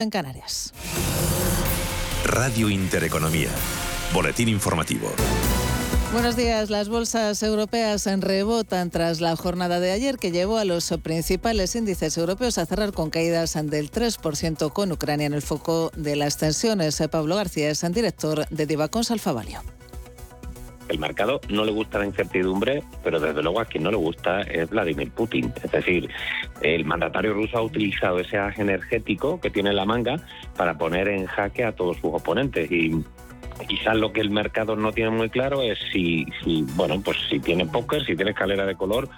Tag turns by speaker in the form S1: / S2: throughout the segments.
S1: en Canarias.
S2: Radio Intereconomía. Boletín informativo.
S1: Buenos días. Las bolsas europeas rebotan tras la jornada de ayer que llevó a los principales índices europeos a cerrar con caídas del 3% con Ucrania en el foco de las tensiones. Pablo García es director de Divacons Alfavalio.
S3: El mercado no le gusta la incertidumbre, pero desde luego a quien no le gusta es Vladimir Putin. Es decir, el mandatario ruso ha utilizado ese gas energético que tiene en la manga para poner en jaque a todos sus oponentes y quizás lo que el mercado no tiene muy claro es si, si bueno, pues si tiene póker, si tiene escalera de color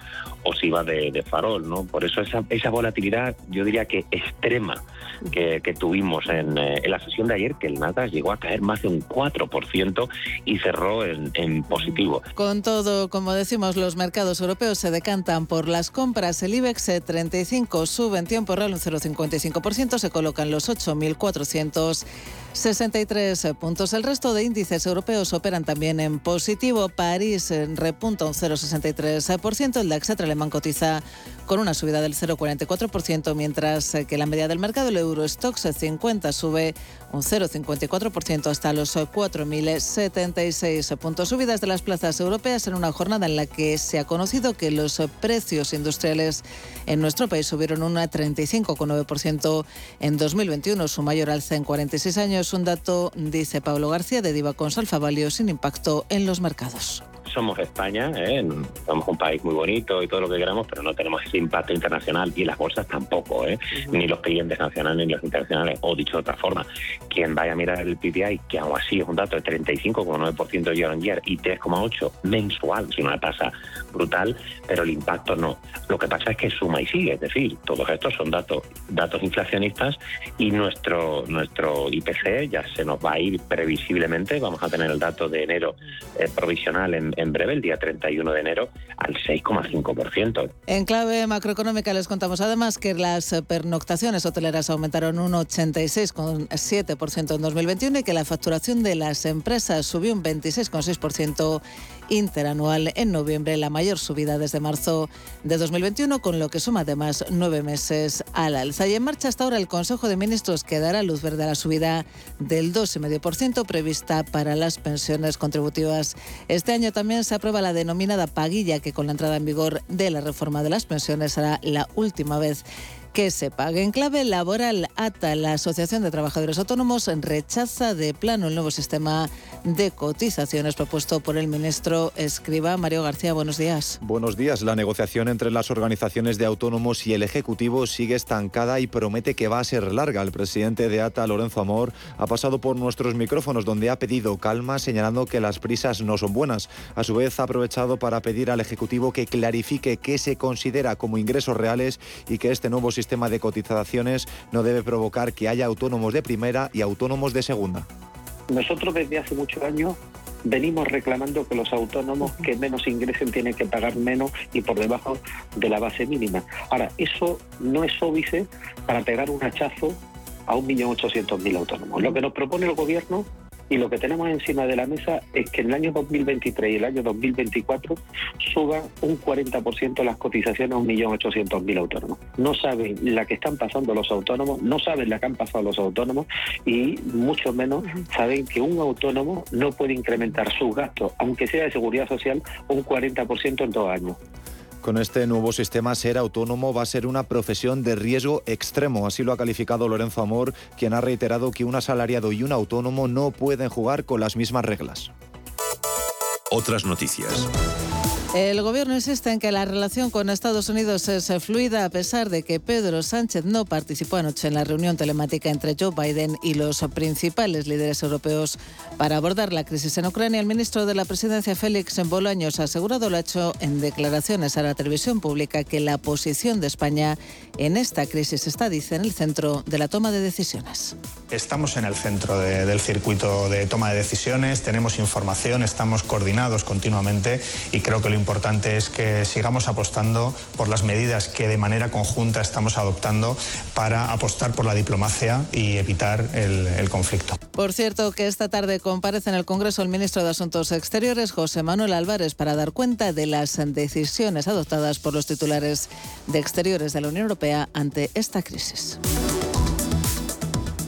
S3: o si va de, farol, ¿no? Por eso esa, esa volatilidad, yo diría que extrema que, tuvimos eh, en, la sesión de ayer, que el Nasdaq llegó a caer más de un 4% y cerró en, en positivo.
S1: Con todo, como decimos, los mercados europeos se decantan por las compras. El IBEX 35 sube en tiempo real un 0,55%, se colocan los 8.400 63 puntos. El resto de índices europeos operan también en positivo. París repunta un 0,63%. El DAX alemán cotiza con una subida del 0,44%, mientras que la media del mercado, el Eurostox 50, sube un 0,54% hasta los 4.076 puntos. Subidas de las plazas europeas en una jornada en la que se ha conocido que los precios industriales en nuestro país subieron un 35,9% en 2021, su mayor alza en 46 años. Un dato, dice Pablo García, de Diva con Salfavalio, sin impacto en los mercados
S3: somos España, ¿eh? somos un país muy bonito y todo lo que queramos, pero no tenemos ese impacto internacional y las bolsas tampoco, ¿eh? ni los clientes nacionales ni los internacionales. O dicho de otra forma, quien vaya a mirar el PPI, que aún así es un dato de 35,9% year on year y 3,8% mensual, es una tasa brutal, pero el impacto no. Lo que pasa es que suma y sigue, es decir, todos estos son datos, datos inflacionistas y nuestro, nuestro IPC ya se nos va a ir previsiblemente, vamos a tener el dato de enero eh, provisional en en breve, el día 31 de enero, al 6,5%.
S1: En clave macroeconómica les contamos además que las pernoctaciones hoteleras aumentaron un 86,7% en 2021 y que la facturación de las empresas subió un 26,6% interanual en noviembre, la mayor subida desde marzo de 2021, con lo que suma además nueve meses al alza. Y en marcha hasta ahora el Consejo de Ministros que dará luz verde a la subida del 2,5% prevista para las pensiones contributivas. Este año también se aprueba la denominada paguilla, que con la entrada en vigor de la reforma de las pensiones será la última vez que se pague. En clave laboral, ATA, la Asociación de Trabajadores Autónomos, rechaza de plano el nuevo sistema de cotizaciones propuesto por el ministro Escriba. Mario García, buenos días.
S4: Buenos días. La negociación entre las organizaciones de autónomos y el Ejecutivo sigue estancada y promete que va a ser larga. El presidente de ATA, Lorenzo Amor, ha pasado por nuestros micrófonos donde ha pedido calma, señalando que las prisas no son buenas. A su vez, ha aprovechado para pedir al Ejecutivo que clarifique qué se considera como ingresos reales y que este nuevo sistema sistema de cotizaciones no debe provocar que haya autónomos de primera y autónomos de segunda.
S5: Nosotros desde hace muchos años venimos reclamando que los autónomos que menos ingresen tienen que pagar menos y por debajo de la base mínima. Ahora, eso no es óbice para pegar un hachazo a 1.800.000 autónomos. Lo que nos propone el Gobierno y lo que tenemos encima de la mesa es que en el año 2023 y el año 2024 suban un 40% las cotizaciones a 1.800.000 autónomos. No saben la que están pasando los autónomos, no saben la que han pasado los autónomos y mucho menos saben que un autónomo no puede incrementar sus gastos, aunque sea de seguridad social, un 40% en dos años.
S4: Con este nuevo sistema, ser autónomo va a ser una profesión de riesgo extremo. Así lo ha calificado Lorenzo Amor, quien ha reiterado que un asalariado y un autónomo no pueden jugar con las mismas reglas.
S2: Otras noticias.
S1: El gobierno insiste en que la relación con Estados Unidos es fluida a pesar de que Pedro Sánchez no participó anoche en la reunión telemática entre Joe Biden y los principales líderes europeos para abordar la crisis en Ucrania. El ministro de la Presidencia, Félix Bolaños, ha asegurado, lo ha hecho en declaraciones a la televisión pública, que la posición de España en esta crisis está, dice, en el centro de la toma de decisiones.
S6: Estamos en el centro del circuito de toma de decisiones, tenemos información, estamos coordinados continuamente y creo que lo importante es que sigamos apostando por las medidas que de manera conjunta estamos adoptando para apostar por la diplomacia y evitar el, conflicto.
S1: Por cierto, que esta tarde comparece en el Congreso el ministro de Asuntos Exteriores, José Manuel Álvarez, para dar cuenta de las decisiones adoptadas por los titulares de Exteriores de la Unión Europea ante esta crisis.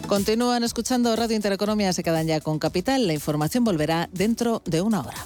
S1: Continúan escuchando Radio Intereconomía, se quedan ya con Capital. La información volverá dentro de una hora.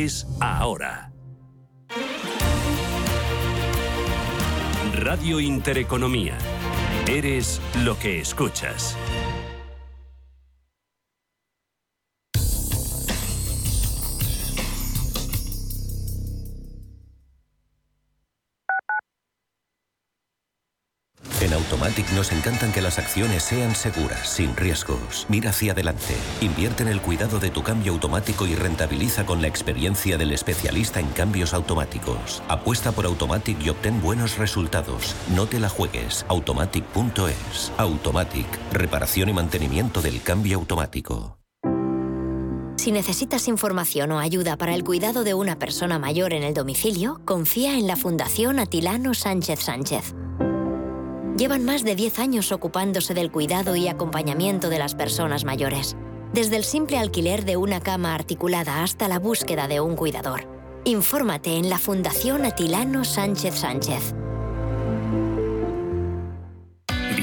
S2: ahora. Radio Intereconomía. Eres lo que escuchas.
S7: Nos encantan que las acciones sean seguras, sin riesgos. Mira hacia adelante. Invierte en el cuidado de tu cambio automático y rentabiliza con la experiencia del especialista en cambios automáticos. Apuesta por Automatic y obtén buenos resultados. No te la juegues. Automatic.es. Automatic. Reparación y mantenimiento del cambio automático.
S8: Si necesitas información o ayuda para el cuidado de una persona mayor en el domicilio, confía en la Fundación Atilano Sánchez Sánchez. Llevan más de 10 años ocupándose del cuidado y acompañamiento de las personas mayores, desde el simple alquiler de una cama articulada hasta la búsqueda de un cuidador. Infórmate en la Fundación Atilano Sánchez Sánchez.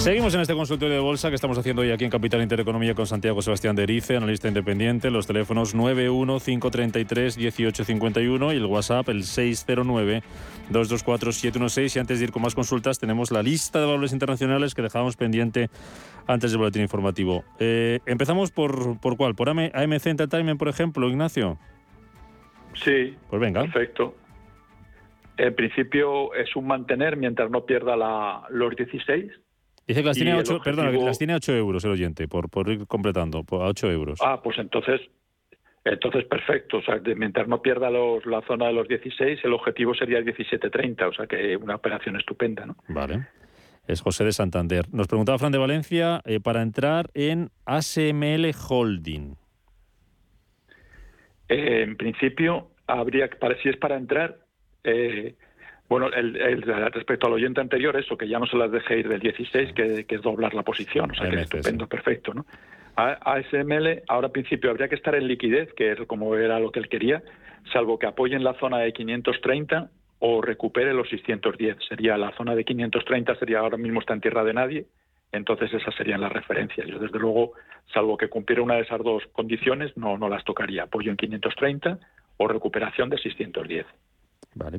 S9: Seguimos en este consultorio de bolsa que estamos haciendo hoy aquí en Capital Intereconomía con Santiago Sebastián de Erice, analista independiente. Los teléfonos 915331851 y el WhatsApp el 609224716. Y antes de ir con más consultas, tenemos la lista de valores internacionales que dejábamos pendiente antes del boletín informativo. Eh, empezamos por, por cuál? ¿Por AMC Entertainment, por ejemplo, Ignacio?
S10: Sí.
S9: Pues venga.
S10: Perfecto. En principio es un mantener mientras no pierda la, los 16
S9: Dice que las tiene, 8, las tiene 8 euros el oyente, por, por ir completando, por, a 8 euros.
S10: Ah, pues entonces, entonces perfecto. O sea, mientras no pierda los, la zona de los 16, el objetivo sería el 17.30. O sea, que una operación estupenda, ¿no?
S9: Vale. Es José de Santander. Nos preguntaba Fran de Valencia eh, para entrar en ASML Holding.
S10: Eh, en principio, habría para si es para entrar, eh, bueno, el, respecto al oyente anterior, eso, que ya no se las deje ir del 16, que, es doblar la posición, o sea, que es estupendo, perfecto, ¿no? A, ASML, ahora al principio habría que estar en liquidez, que es como era lo que él quería, salvo que apoye en la zona de 530 o recupere los 610. Sería la zona de 530, sería ahora mismo está en tierra de nadie, entonces esas serían las referencias. Yo, desde luego, salvo que cumpliera una de esas dos condiciones, no, no las tocaría. Apoyo en 530 o recuperación de 610.
S9: Vale.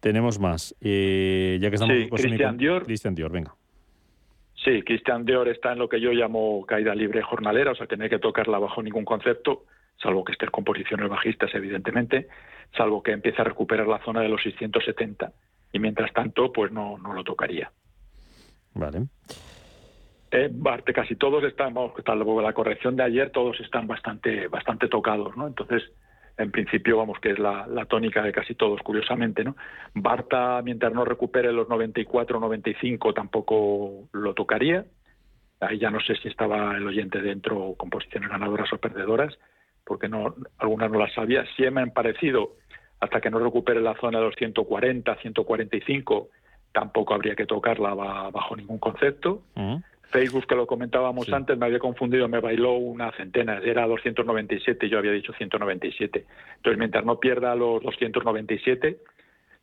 S9: Tenemos más. Eh, ya que estamos
S10: sí, Cristian Dior.
S9: Cristian Dior, venga.
S10: Sí, Christian Dior está en lo que yo llamo caída libre jornalera, o sea que no hay que tocarla bajo ningún concepto, salvo que esté en composiciones bajistas, evidentemente, salvo que empiece a recuperar la zona de los 670. Y mientras tanto, pues no, no lo tocaría.
S9: Vale.
S10: Eh, casi todos están, vamos, salvo la corrección de ayer, todos están bastante, bastante tocados, ¿no? Entonces, en principio, vamos, que es la, tónica de casi todos, curiosamente, ¿no? Barta, mientras no recupere los 94, 95, tampoco lo tocaría. Ahí ya no sé si estaba el oyente dentro con posiciones ganadoras o perdedoras, porque no, algunas no las sabía. Sí me han parecido, hasta que no recupere la zona de los 140, 145, tampoco habría que tocarla bajo ningún concepto. Facebook, que lo comentábamos antes, me había confundido, me bailó una centena, era 297 y yo había dicho 197. Entonces, mientras no pierda los 297,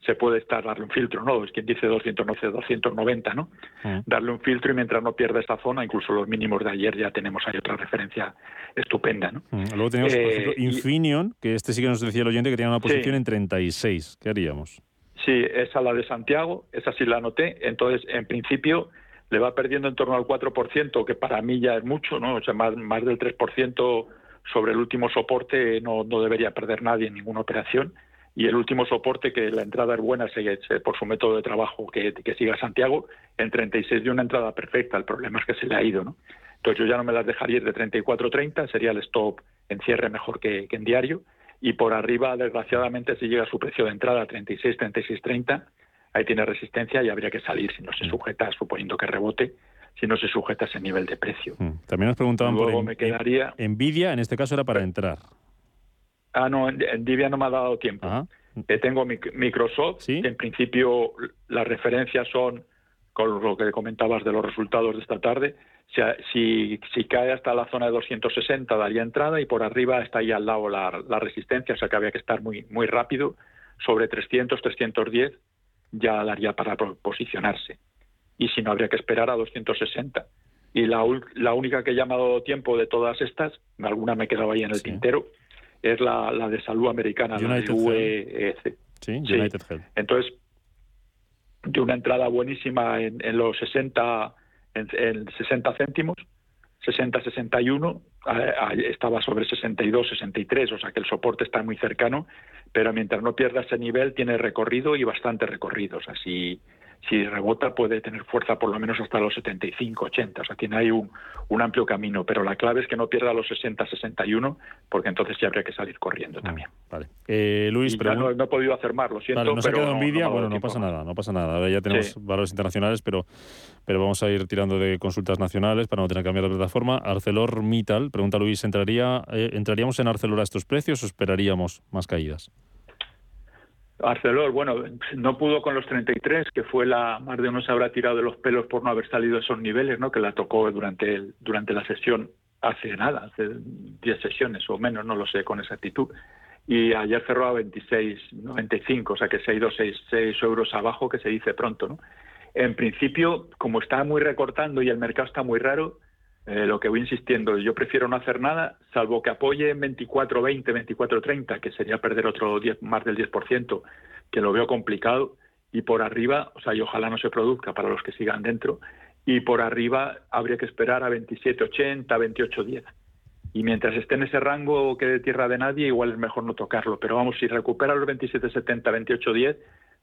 S10: se puede estar darle un filtro, ¿no? Es quien dice 211, 290, ¿no? Mm. Darle un filtro y mientras no pierda esta zona, incluso los mínimos de ayer ya tenemos ahí otra referencia estupenda, ¿no?
S9: Mm. Luego tenemos, por ejemplo, eh, Infineon, que este sí que nos decía el oyente que tenía una posición en 36. ¿Qué haríamos?
S10: Sí, esa la de Santiago, esa sí la anoté. Entonces, en principio le va perdiendo en torno al 4%, que para mí ya es mucho, ¿no? O sea, más, más del 3% sobre el último soporte no, debería perder nadie en ninguna operación. Y el último soporte, que la entrada es buena por su método de trabajo, que, que siga Santiago, en 36 de una entrada perfecta. El problema es que se le ha ido, ¿no? Entonces yo ya no me las dejaría ir de 34.30, sería el stop en cierre mejor que, en diario. Y por arriba, desgraciadamente, si llega su precio de entrada a 36, 36.30, ahí tiene resistencia y habría que salir si no se mm. sujeta, suponiendo que rebote, si no se sujeta a ese nivel de precio.
S9: Mm. También nos preguntaban por me quedaría... Nvidia, en este caso era para entrar.
S10: Ah, no, Nvidia no me ha dado tiempo. Eh, tengo Microsoft, en principio las referencias son con lo que comentabas de los resultados de esta tarde. Si, si, cae hasta la zona de 260 daría entrada y por arriba está ahí al lado la, la resistencia, o sea que había que estar muy, muy rápido. Sobre 300, 310 ya daría para posicionarse. Y si no, habría que esperar a 260. Y la, la única que he llamado tiempo de todas estas, alguna me quedaba ahí en el tintero, es la, la, de salud americana, la de
S9: UEC. Sí, United Health.
S10: Entonces, de una entrada buenísima en, en los 60, en, en 60 céntimos, 60-61, estaba sobre 62-63, o sea que el soporte está muy cercano, pero mientras no pierda ese nivel tiene recorrido y bastante recorrido. O sea, si, si rebota puede tener fuerza por lo menos hasta los 75-80, o sea, tiene ahí un, un, amplio camino, pero la clave es que no pierda los 60-61, porque entonces ya habría que salir corriendo ah, también.
S9: Vale. Eh, Luis,
S10: pero... no, he podido hacer más, lo siento.
S9: Vale, nos
S10: ha
S9: quedado envidia, bueno, no pasa nada, no pasa nada. Ahora ya tenemos valores internacionales, pero, pero vamos a ir tirando de consultas nacionales para no tener que cambiar de plataforma. ArcelorMittal, pregunta Luis, ¿entraría, eh, ¿entraríamos en Arcelor a estos precios o esperaríamos más caídas?
S10: Arcelor, bueno, no pudo con los 33, que fue la, más de uno se habrá tirado de los pelos por no haber salido a esos niveles, ¿no? Que la tocó durante, el, durante la sesión hace nada, hace 10 sesiones o menos, no lo sé con exactitud. Y ayer cerró a 26.95, o sea que se ha ido 6, 6 euros abajo, que se dice pronto, ¿no? En principio, como está muy recortando y el mercado está muy raro, eh, lo que voy insistiendo, yo prefiero no hacer nada, salvo que apoye en 24-20, 24-30, que sería perder otro 10, más del 10%, que lo veo complicado, y por arriba, o sea, y ojalá no se produzca para los que sigan dentro, y por arriba habría que esperar a 27-80, 28-10. Y mientras esté en ese rango que de tierra de nadie, igual es mejor no tocarlo. Pero vamos, si recupera los 27-70, 28-10,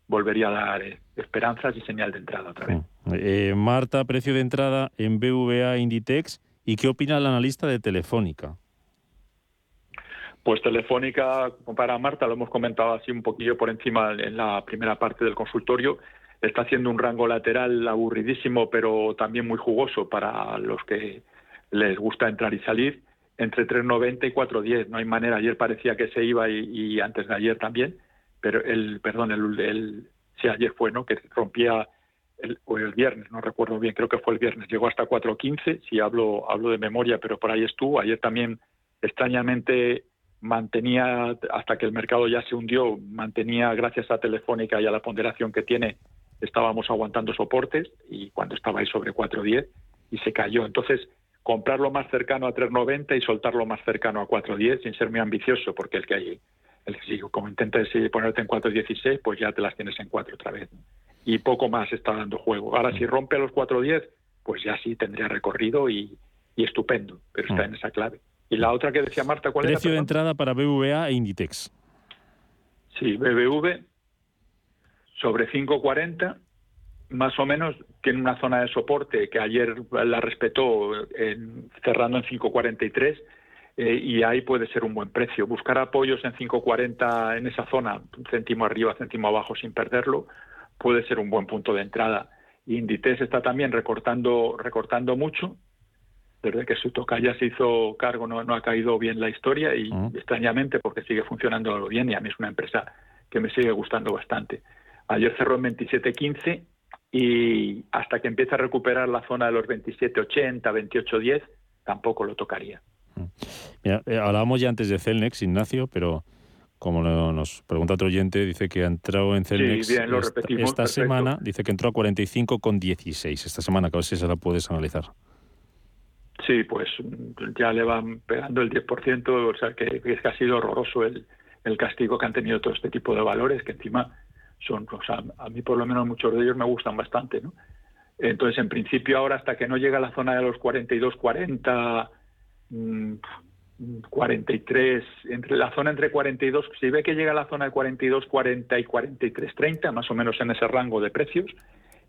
S10: volvería a dar eh, esperanzas y señal de entrada otra vez.
S9: Eh, Marta, precio de entrada en BVA Inditex. ¿Y qué opina el analista de Telefónica?
S10: Pues Telefónica, para Marta, lo hemos comentado así un poquillo por encima en la primera parte del consultorio, está haciendo un rango lateral aburridísimo, pero también muy jugoso para los que les gusta entrar y salir, entre 3.90 y 4.10. No hay manera, ayer parecía que se iba y antes de ayer también pero el, perdón, el, el sí, ayer fue, ¿no? Que rompía el, o el viernes, no recuerdo bien, creo que fue el viernes, llegó hasta 4.15, si hablo, hablo de memoria, pero por ahí estuvo. Ayer también, extrañamente, mantenía, hasta que el mercado ya se hundió, mantenía, gracias a Telefónica y a la ponderación que tiene, estábamos aguantando soportes y cuando estaba ahí sobre 4.10 y se cayó. Entonces, comprarlo más cercano a 3.90 y soltarlo más cercano a 4.10 sin ser muy ambicioso, porque es que hay el, si como intentas ponerte en 4.16, pues ya te las tienes en 4 otra vez. Y poco más está dando juego. Ahora, si rompe a los 4.10, pues ya sí tendría recorrido y, estupendo, pero está mm. en esa clave. Y la otra que decía Marta, ¿cuál
S9: Precio era? Precio de entrada para BBVA e Inditex.
S10: Sí, BBV sobre 5.40 más o menos tiene una zona de soporte que ayer la respetó en, cerrando en 5.43 eh, y ahí puede ser un buen precio. Buscar apoyos en 5.40 en esa zona, un céntimo arriba, céntimo abajo sin perderlo, puede ser un buen punto de entrada. Inditex está también recortando, recortando mucho. Desde que su ya se hizo cargo no, no ha caído bien la historia y extrañamente porque sigue funcionando bien y a mí es una empresa que me sigue gustando bastante. Ayer cerró en 27.15 y hasta que empiece a recuperar la zona de los 27.80, 28.10, tampoco lo tocaría.
S9: Mira, eh, hablábamos ya antes de Celnex, Ignacio, pero como nos pregunta otro oyente, dice que ha entrado en Celnex esta, semana, dice que entró a 45,16 esta semana, que a ver si se la puedes analizar.
S10: Sí, pues ya le van pegando el 10%, o sea que, es que ha sido horroroso el, el castigo que han tenido todo este tipo de valores, que encima son, o sea, a mí por lo menos muchos de ellos me gustan bastante, ¿no? Entonces, en principio ahora hasta que no llega a la zona de los 42, 40, 43, entre la zona entre 42, si ve que llega a la zona de 42, 40 y 43, 30, más o menos en ese rango de precios,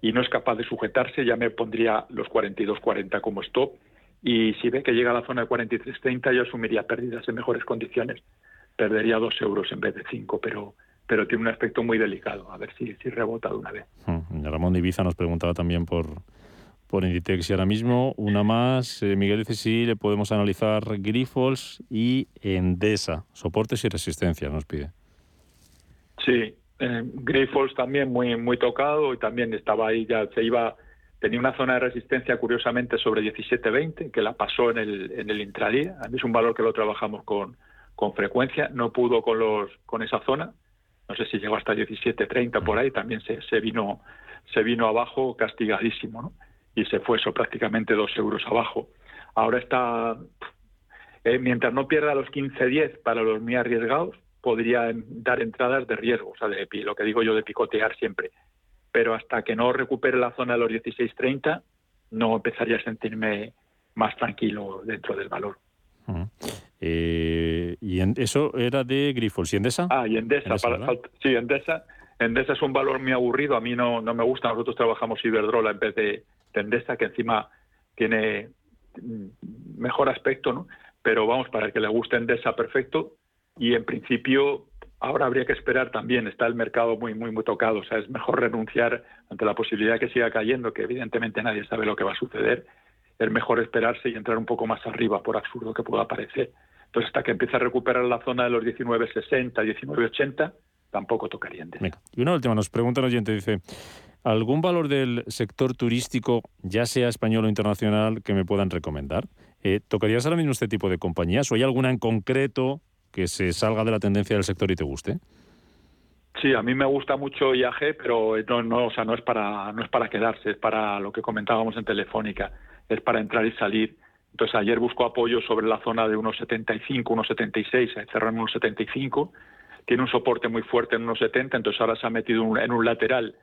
S10: y no es capaz de sujetarse, ya me pondría los 42, 40 como stop, y si ve que llega a la zona de 43, 30, yo asumiría pérdidas en mejores condiciones, perdería dos euros en vez de cinco, pero pero tiene un aspecto muy delicado, a ver si, si rebota de una vez.
S9: Hmm. Ramón Ibiza nos preguntaba también por, por Inditex y ahora mismo una más. Eh, Miguel dice si le podemos analizar Grifols y Endesa, soportes y resistencia, nos pide.
S10: Sí, eh, también muy, muy tocado y también estaba ahí, ya se iba, tenía una zona de resistencia curiosamente sobre 17.20 que la pasó en el, en el intradía. A mí es un valor que lo trabajamos con, con frecuencia, no pudo con, los, con esa zona no sé si llegó hasta 17.30 por ahí, también se, se, vino, se vino abajo castigadísimo, ¿no? Y se fue eso prácticamente dos euros abajo. Ahora está, eh, mientras no pierda los 15.10 para los muy arriesgados, podría dar entradas de riesgo, o sea, de, lo que digo yo de picotear siempre. Pero hasta que no recupere la zona de los 16.30, no empezaría a sentirme más tranquilo dentro del valor.
S9: Eh, y en, eso era de Grifols. ¿Y Endesa?
S10: Ah, y Endesa. sí, Endesa. Endesa es un valor muy aburrido. A mí no, no me gusta. Nosotros trabajamos Iberdrola en vez de, Endesa, que encima tiene mejor aspecto, ¿no? Pero vamos, para el que le guste Endesa, perfecto. Y en principio, ahora habría que esperar también. Está el mercado muy, muy, muy tocado. O sea, es mejor renunciar ante la posibilidad que siga cayendo, que evidentemente nadie sabe lo que va a suceder. Es mejor esperarse y entrar un poco más arriba, por absurdo que pueda parecer pues hasta que empiece a recuperar la zona de los 19,60, 19,80, tampoco tocaría
S9: Y una última, nos pregunta el oyente, dice, ¿algún valor del sector turístico, ya sea español o internacional, que me puedan recomendar? Eh, ¿Tocarías ahora mismo este tipo de compañías o hay alguna en concreto que se salga de la tendencia del sector y te guste?
S10: Sí, a mí me gusta mucho IAG, pero no, no, o sea, no es para no es para quedarse, es para lo que comentábamos en Telefónica, es para entrar y salir entonces ayer buscó apoyo sobre la zona de 1,75, 1,76, cerró en 1,75, tiene un soporte muy fuerte en 1,70, entonces ahora se ha metido en un lateral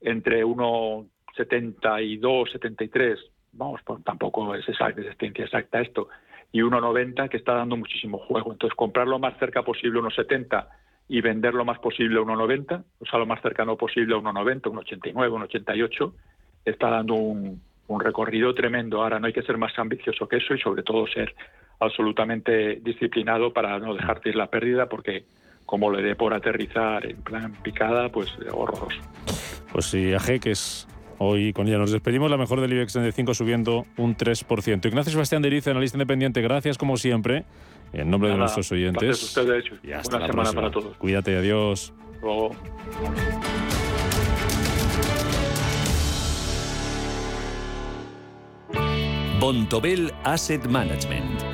S10: entre 1,72, 73, vamos, pues tampoco es exacta, es exacta esto, y 1,90 que está dando muchísimo juego. Entonces comprar lo más cerca posible 1,70 y vender lo más posible 1,90, o sea, lo más cercano posible 1,90, 1,89, 1,88, está dando un, un recorrido tremendo. Ahora no hay que ser más ambicioso que eso y sobre todo ser absolutamente disciplinado para no dejarte ir la pérdida porque como le dé por aterrizar en plan picada, pues horroroso.
S9: Pues sí, AG, que es hoy con ella nos despedimos, la mejor del IBEX 35 subiendo un 3%. Ignacio Sebastián Deriz, analista independiente, gracias como siempre, en nombre de nuestros oyentes.
S10: Ustedes, y hasta Buena semana para todos.
S9: Cuídate, adiós.
S2: Bontobel Asset Management.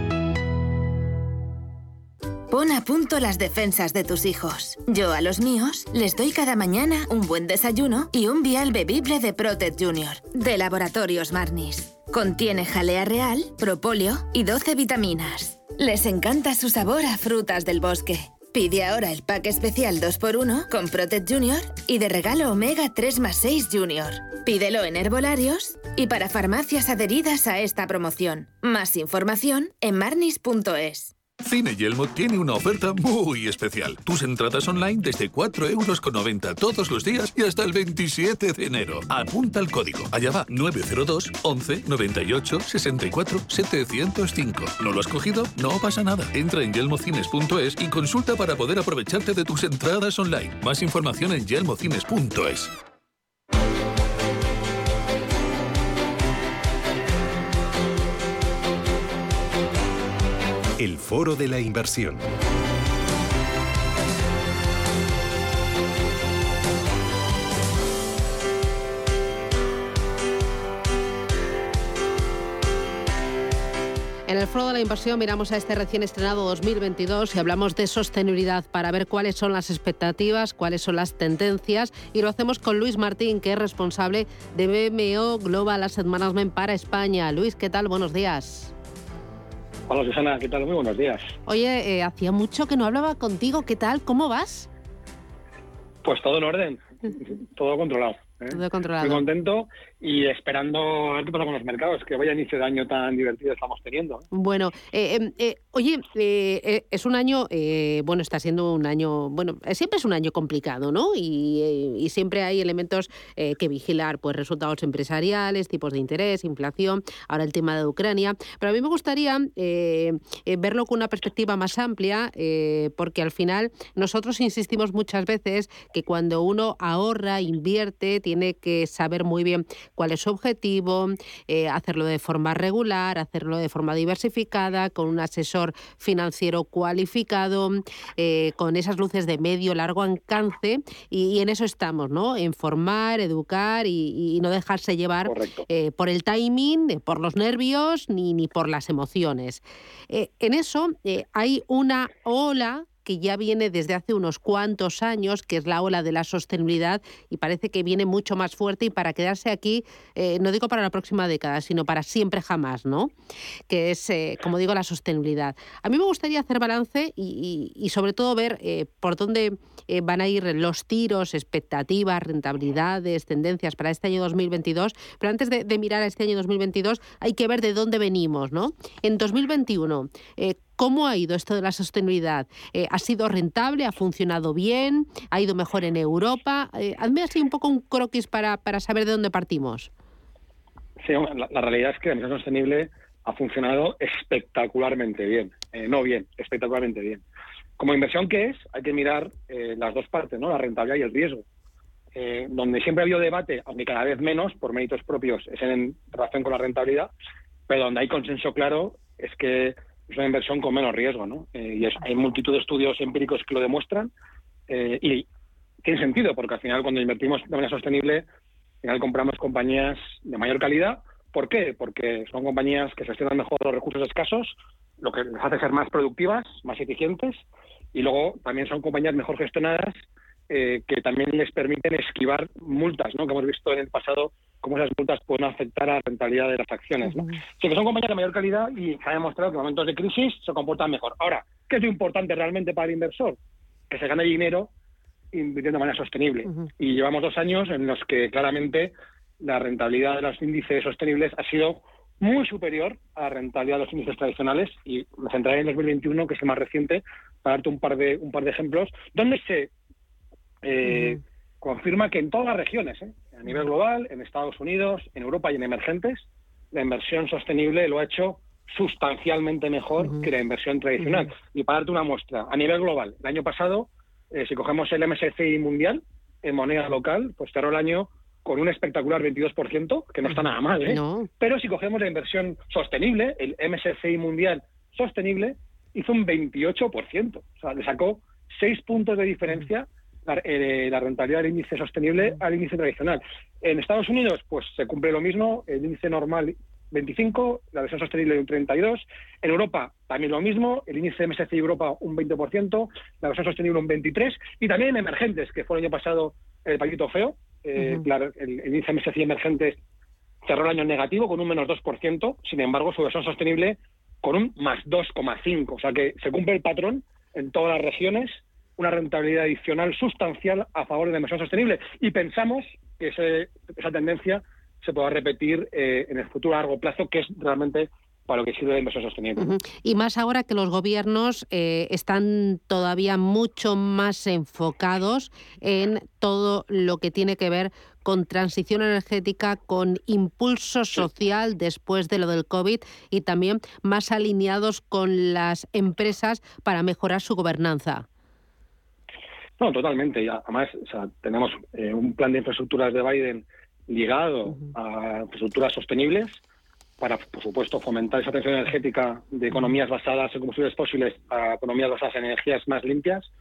S11: Pon a punto las defensas de tus hijos. Yo a los míos les doy cada mañana un buen desayuno y un vial bebible de Protect Junior, de Laboratorios Marnis. Contiene jalea real, propóleo y 12 vitaminas. Les encanta su sabor a frutas del bosque. Pide ahora el pack especial 2x1 con Protect Junior y de regalo Omega 3 más 6 Junior. Pídelo en herbolarios y para farmacias adheridas a esta promoción. Más información en marnis.es.
S12: Cine Yelmo tiene una oferta muy especial. Tus entradas online desde 4,90 euros todos los días y hasta el 27 de enero. Apunta el código. Allá va 902 11 98 64 705. ¿No lo has cogido? No pasa nada. Entra en yelmocines.es y consulta para poder aprovecharte de tus entradas online. Más información en yelmocines.es.
S2: El Foro de la Inversión.
S13: En el Foro de la Inversión miramos a este recién estrenado 2022 y hablamos de sostenibilidad para ver cuáles son las expectativas, cuáles son las tendencias y lo hacemos con Luis Martín, que es responsable de BMO Global Asset Management para España. Luis, ¿qué tal? Buenos días.
S14: Hola Susana, ¿qué tal? Muy buenos días.
S13: Oye, eh, hacía mucho que no hablaba contigo, ¿qué tal? ¿Cómo vas?
S14: Pues todo en orden, todo controlado. ¿eh?
S13: Todo controlado.
S14: Muy contento y esperando a ver qué pasa con los mercados, que vaya inicio de año tan divertido estamos teniendo. ¿eh?
S13: Bueno, eh, em, eh, oye, eh, es un año, bueno, está siendo un año, bueno, siempre es un año complicado, ¿no? Y, y siempre hay elementos que vigilar, pues resultados empresariales, tipos de interés, inflación, ahora el tema de Ucrania. Pero a mí me gustaría verlo con una perspectiva más amplia, porque al final nosotros insistimos muchas veces que cuando uno ahorra, invierte, tiene que saber muy bien cuál es su objetivo, eh, hacerlo de forma regular, hacerlo de forma diversificada, con un asesor financiero cualificado, eh, con esas luces de medio, largo alcance, y, en eso estamos, ¿no? En formar, educar y, no dejarse llevar eh, por el timing, por los nervios ni, ni por las emociones. en eso hay una ola que ya viene desde hace unos cuantos años, que es la ola de la sostenibilidad y parece que viene mucho más fuerte y para quedarse aquí, eh, no digo para la próxima década, sino para siempre jamás, ¿no? Que es, eh, como digo, la sostenibilidad. A mí me gustaría hacer balance y, sobre todo ver eh, por dónde van a ir los tiros, expectativas, rentabilidades, tendencias para este año 2022, pero antes de, de mirar a este año 2022 hay que ver de dónde venimos, ¿no? En 2021, ¿Cómo ha ido esto de la sostenibilidad? Eh, ¿Ha sido rentable? ¿Ha funcionado bien? ¿Ha ido mejor en Europa? Eh, hazme así un poco un croquis para, para saber de dónde partimos.
S14: Sí, la, realidad es que la inversión sostenible ha funcionado espectacularmente bien. Eh, no bien, espectacularmente bien. Como inversión que es, hay que mirar las dos partes, ¿no? la rentabilidad y el riesgo. donde siempre ha habido debate, aunque cada vez menos, por méritos propios, es en relación con la rentabilidad, pero donde hay consenso claro es que es una inversión con menos riesgo, ¿no? Eh, y hay multitud de estudios empíricos que lo demuestran eh, y tiene sentido, porque al final cuando invertimos de manera sostenible, al final compramos compañías de mayor calidad. ¿Por qué? Porque son compañías que gestionan mejor los recursos escasos, lo que les hace ser más productivas, más eficientes, y luego también son compañías mejor gestionadas eh, que también les permiten esquivar multas, ¿no? Que hemos visto en el pasado cómo esas multas pueden afectar a la rentabilidad de las acciones. ¿no? Sí que son compañías de mayor calidad y se ha demostrado que en momentos de crisis se comportan mejor. Ahora, ¿qué es lo importante realmente para el inversor? Que se gane dinero invirtiendo de manera sostenible. Y llevamos dos años en los que claramente la rentabilidad de los índices sostenibles ha sido muy superior a la rentabilidad de los índices tradicionales y me centraré en 2021, que es el más reciente, para darte un par de un par de ejemplos, donde se eh, confirma que en todas las regiones, ¿eh? a nivel global, en Estados Unidos, en Europa y en emergentes, la inversión sostenible lo ha hecho sustancialmente mejor que la inversión tradicional. Y para darte una muestra, a nivel global, el año pasado, eh, si cogemos el MSCI mundial en moneda local, pues cerró el año con un espectacular 22%, que no está nada mal, ¿eh? Pero si cogemos la inversión sostenible, el MSCI mundial sostenible, hizo un 28%. O sea, le sacó seis puntos de diferencia eh, la, rentabilidad del índice sostenible al índice tradicional. En Estados Unidos, pues se cumple lo mismo, el índice normal 25, la versión sostenible un 32. En Europa también lo mismo, el índice MSCI Europa un 20%, la versión sostenible un 23%, y también en emergentes, que fue el año pasado el paquito feo. Eh, claro, el, índice MSCI emergentes cerró el año negativo con un menos 2%, sin embargo su versión sostenible con un más 2,5%. O sea que se cumple el patrón en todas las regiones, una rentabilidad adicional sustancial a favor de la inversión sostenible. Y pensamos que esa tendencia se pueda repetir eh, en el futuro a largo plazo, que es realmente para lo que sirve la inversión sostenible.
S13: Y más ahora que los gobiernos eh, están todavía mucho más enfocados en todo lo que tiene que ver con transición energética, con impulso social después de lo del COVID y también más alineados con las empresas para mejorar su gobernanza.
S14: No, totalmente. Además, tenemos eh, un plan de infraestructuras de Biden ligado a infraestructuras sostenibles para, por supuesto, fomentar esa transición energética de economías basadas en combustibles fósiles a economías basadas en energías más limpias.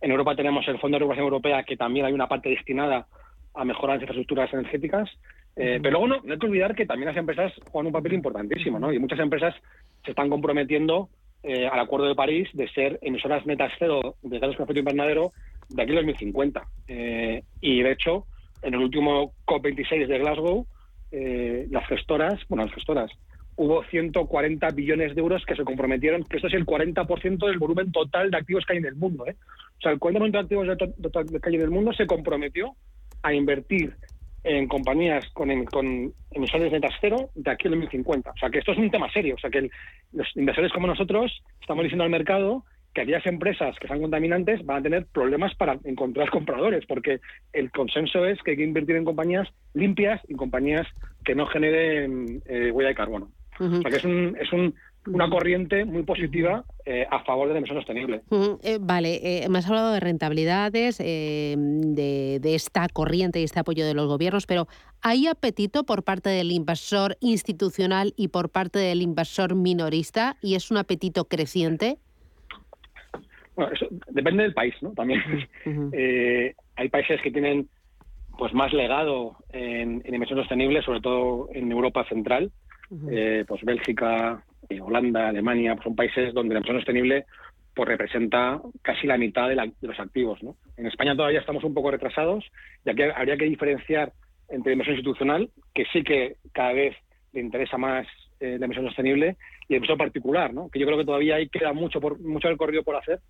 S14: En Europa tenemos el Fondo de Recuperación Europea, que también hay una parte destinada a mejorar las infraestructuras energéticas. Eh, pero luego no, hay que olvidar que también las empresas juegan un papel importantísimo, ¿no? Y muchas empresas se están comprometiendo eh, al Acuerdo de París de ser emisoras netas cero de gases con efecto invernadero de aquí al 2050. Eh, y de hecho, en el último COP26 de Glasgow, eh, las gestoras, bueno, las gestoras, hubo 140 billones de euros que se comprometieron, que esto es el 40% del volumen total de activos que hay en el mundo. ¿eh? O sea, el 40% de activos que hay en el mundo se comprometió a invertir en compañías con, con emisiones netas cero de aquí al 2050. O sea, que esto es un tema serio. O sea, que los inversores como nosotros estamos diciendo al mercado que aquellas empresas que sean contaminantes van a tener problemas para encontrar compradores, porque el consenso es que hay que invertir en compañías limpias y compañías que no generen eh, huella de carbono. O sea que es, un, es un, una corriente muy positiva eh, a favor de la emisión sostenible.
S13: Eh, vale, me has hablado de rentabilidades, de, de, esta corriente y este apoyo de los gobiernos, pero ¿hay apetito por parte del inversor institucional y por parte del inversor minorista? ¿Y es un apetito creciente?
S14: Bueno, eso depende del país, ¿no? También eh, hay países que tienen pues más legado en, en inversión sostenible, sobre todo en Europa Central, eh, pues Bélgica, eh, Holanda, Alemania, pues son países donde la inversión sostenible pues representa casi la mitad de, los activos. ¿no? En España todavía estamos un poco retrasados y aquí habría que diferenciar entre inversión institucional, que sí que cada vez le interesa más la inversión sostenible, y el inversión particular, ¿no? que yo creo que todavía hay queda mucho por mucho recorrido por hacer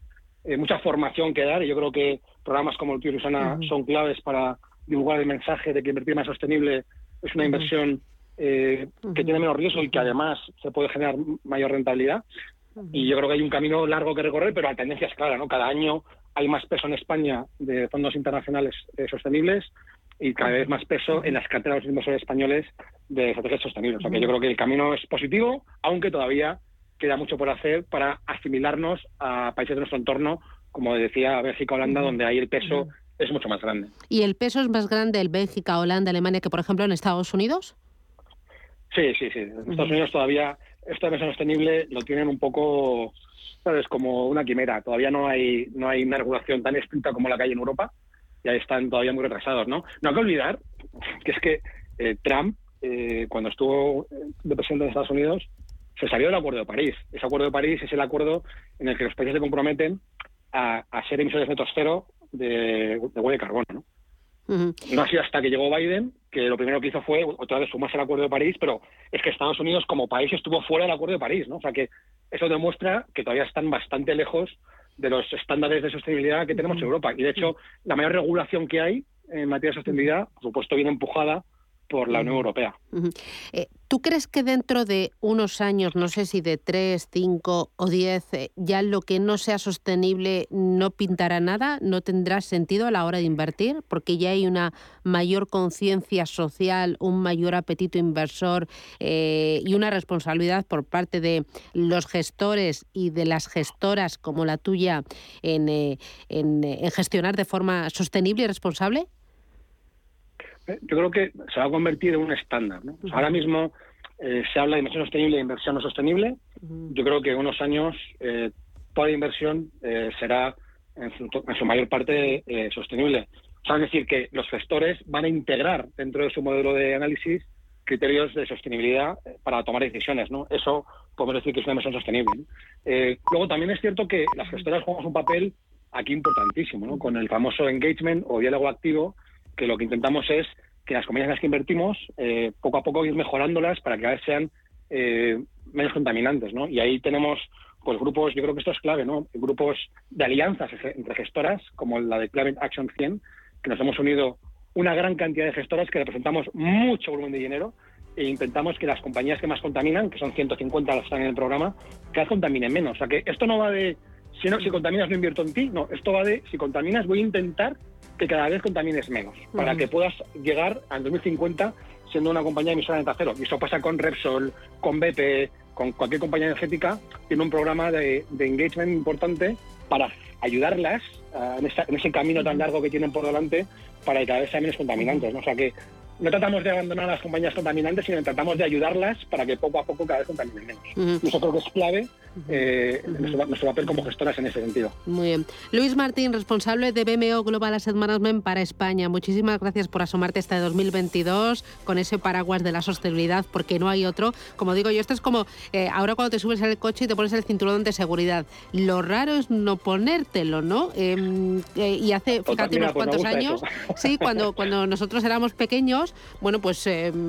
S14: eh, mucha formación que dar y yo creo que programas como el tío Susana son claves para divulgar el mensaje de que invertir más sostenible es una inversión eh, que tiene menos riesgo y que además se puede generar mayor rentabilidad. Y yo creo que hay un camino largo que recorrer, pero la tendencia es clara, ¿no? Cada año hay más peso en España de fondos internacionales eh, sostenibles y cada vez más peso en las carteras de los inversores españoles de estrategias sostenibles. O sea que yo creo que el camino es positivo, aunque todavía queda mucho por hacer para asimilarnos a países de nuestro entorno, como decía Bélgica, Holanda, donde ahí el peso es mucho más grande.
S13: ¿Y el peso es más grande en Bélgica, Holanda, Alemania que, por ejemplo, en Estados Unidos?
S14: Sí, sí, sí. En Estados Unidos todavía esta inversión sostenible lo tienen un poco, ¿sabes? Como una quimera. Todavía no hay, no hay una regulación tan estricta como la que hay en Europa. Ya están todavía muy retrasados, ¿no? No hay que olvidar que es que eh, Trump, eh, cuando estuvo de presidente de Estados Unidos, se salió del Acuerdo de París. Ese Acuerdo de París es el acuerdo en el que los países se comprometen a, ser emisores netos cero de, de huella de carbono. ¿no? No ha sido hasta que llegó Biden que lo primero que hizo fue otra vez sumarse al Acuerdo de París, pero es que Estados Unidos como país estuvo fuera del Acuerdo de París, ¿no? O sea que eso demuestra que todavía están bastante lejos de los estándares de sostenibilidad que tenemos en Europa. Y de hecho, la mayor regulación que hay en materia de sostenibilidad, por supuesto, viene empujada por la Unión Europea.
S13: Eh, ¿Tú crees que dentro de unos años, no sé si de tres, cinco o diez, eh, ya lo que no sea sostenible no pintará nada, no tendrá sentido a la hora de invertir? Porque ya hay una mayor conciencia social, un mayor apetito inversor eh, y una responsabilidad por parte de los gestores y de las gestoras como la tuya en, en gestionar de forma sostenible y responsable?
S14: Yo creo que se va a convertir en un estándar. ¿no? ahora mismo eh, se habla de inversión sostenible e inversión no sostenible. Yo creo que en unos años eh, toda inversión eh, será en su, mayor parte sostenible. O sea, es decir, que los gestores van a integrar dentro de su modelo de análisis criterios de sostenibilidad para tomar decisiones, ¿no? Eso podemos decir que es una inversión sostenible. Eh, luego también es cierto que las gestoras jugamos un papel aquí importantísimo, ¿no? Con el famoso engagement o diálogo activo, que lo que intentamos es que las compañías en las que invertimos, eh, poco a poco ir mejorándolas para que cada vez sean eh, menos contaminantes, ¿no? Y ahí tenemos pues grupos, yo creo que esto es clave, ¿no? Grupos de alianzas entre gestoras, como la de Climate Action 100, que nos hemos unido una gran cantidad de gestoras que representamos mucho volumen de dinero e intentamos que las compañías que más contaminan, que son 150 las que están en el programa, cada vez contaminen menos. O sea que esto no va de si, no, si contaminas no invierto en ti, no, esto va de si contaminas voy a intentar que cada vez contamines menos, para que puedas llegar al 2050 siendo una compañía emisora de cero. Y eso pasa con Repsol, con BP, con cualquier compañía energética, tiene un programa de, engagement importante para ayudarlas uh, en, ese camino tan largo que tienen por delante para que cada vez sean menos contaminantes. ¿no? O sea que no tratamos de abandonar a las compañías contaminantes, sino tratamos de ayudarlas para que poco a poco cada vez contaminen menos. Eso creo que es clave eh, nuestro, papel como gestoras en ese sentido.
S13: Muy bien. Luis Martín, responsable de BMO Global Asset Management para España. Muchísimas gracias por asomarte este 2022 con ese paraguas de la sostenibilidad, porque no hay otro. Como digo yo, esto es como eh, ahora cuando te subes al coche y te pones el cinturón de seguridad. Lo raro es no ponértelo, ¿no? Em, eh, y hace, fíjate, unos pues cuantos años, sí, cuando, cuando nosotros éramos pequeños, bueno, pues em,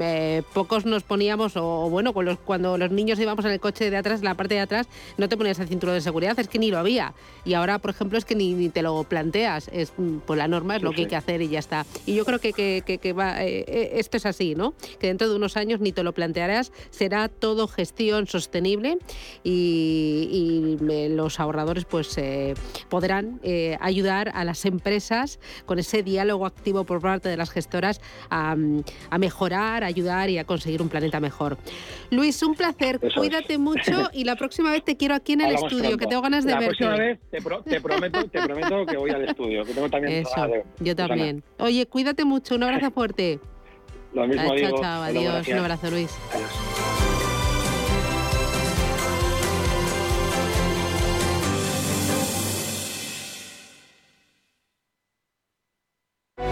S13: pocos nos poníamos, o, bueno, cuando cuando los niños íbamos en el coche de atrás, la parte de atrás, no te ponías el cinturón de seguridad, es que ni lo había. Y ahora, por ejemplo, es que ni, te lo planteas. Es, pues la norma es lo que hay que hacer y ya está. Y yo creo que, que, va, eh, eh, esto es así, ¿no? Que dentro de unos años ni te lo plantearás, será todo gestión sostenible y, los ahorradores pues eh, podrán ayudar a las empresas con ese diálogo activo por parte de las gestoras a, mejorar, a ayudar y a conseguir un planeta mejor. Luis, un placer, cuídate mucho y la próxima vez te quiero aquí en el estudio, que tengo ganas de
S14: la
S13: verte.
S14: La próxima vez te, prometo, te prometo que voy al estudio, que tengo también
S13: Eso, yo también. Oye, cuídate mucho, un abrazo fuerte.
S14: Lo mismo
S13: chao,
S14: digo.
S13: Chao, adiós, un abrazo Luis. Adiós.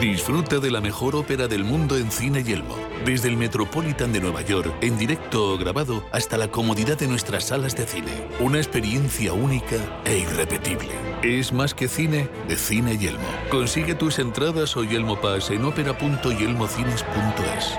S12: Disfruta de la mejor ópera del mundo en Cine Yelmo. Desde el Metropolitan de Nueva York, en directo o grabado, hasta la comodidad de nuestras salas de cine. Una experiencia única e irrepetible. Es más que cine de Cine Yelmo. Consigue tus entradas o Yelmo Pass en ópera.yelmocines.es.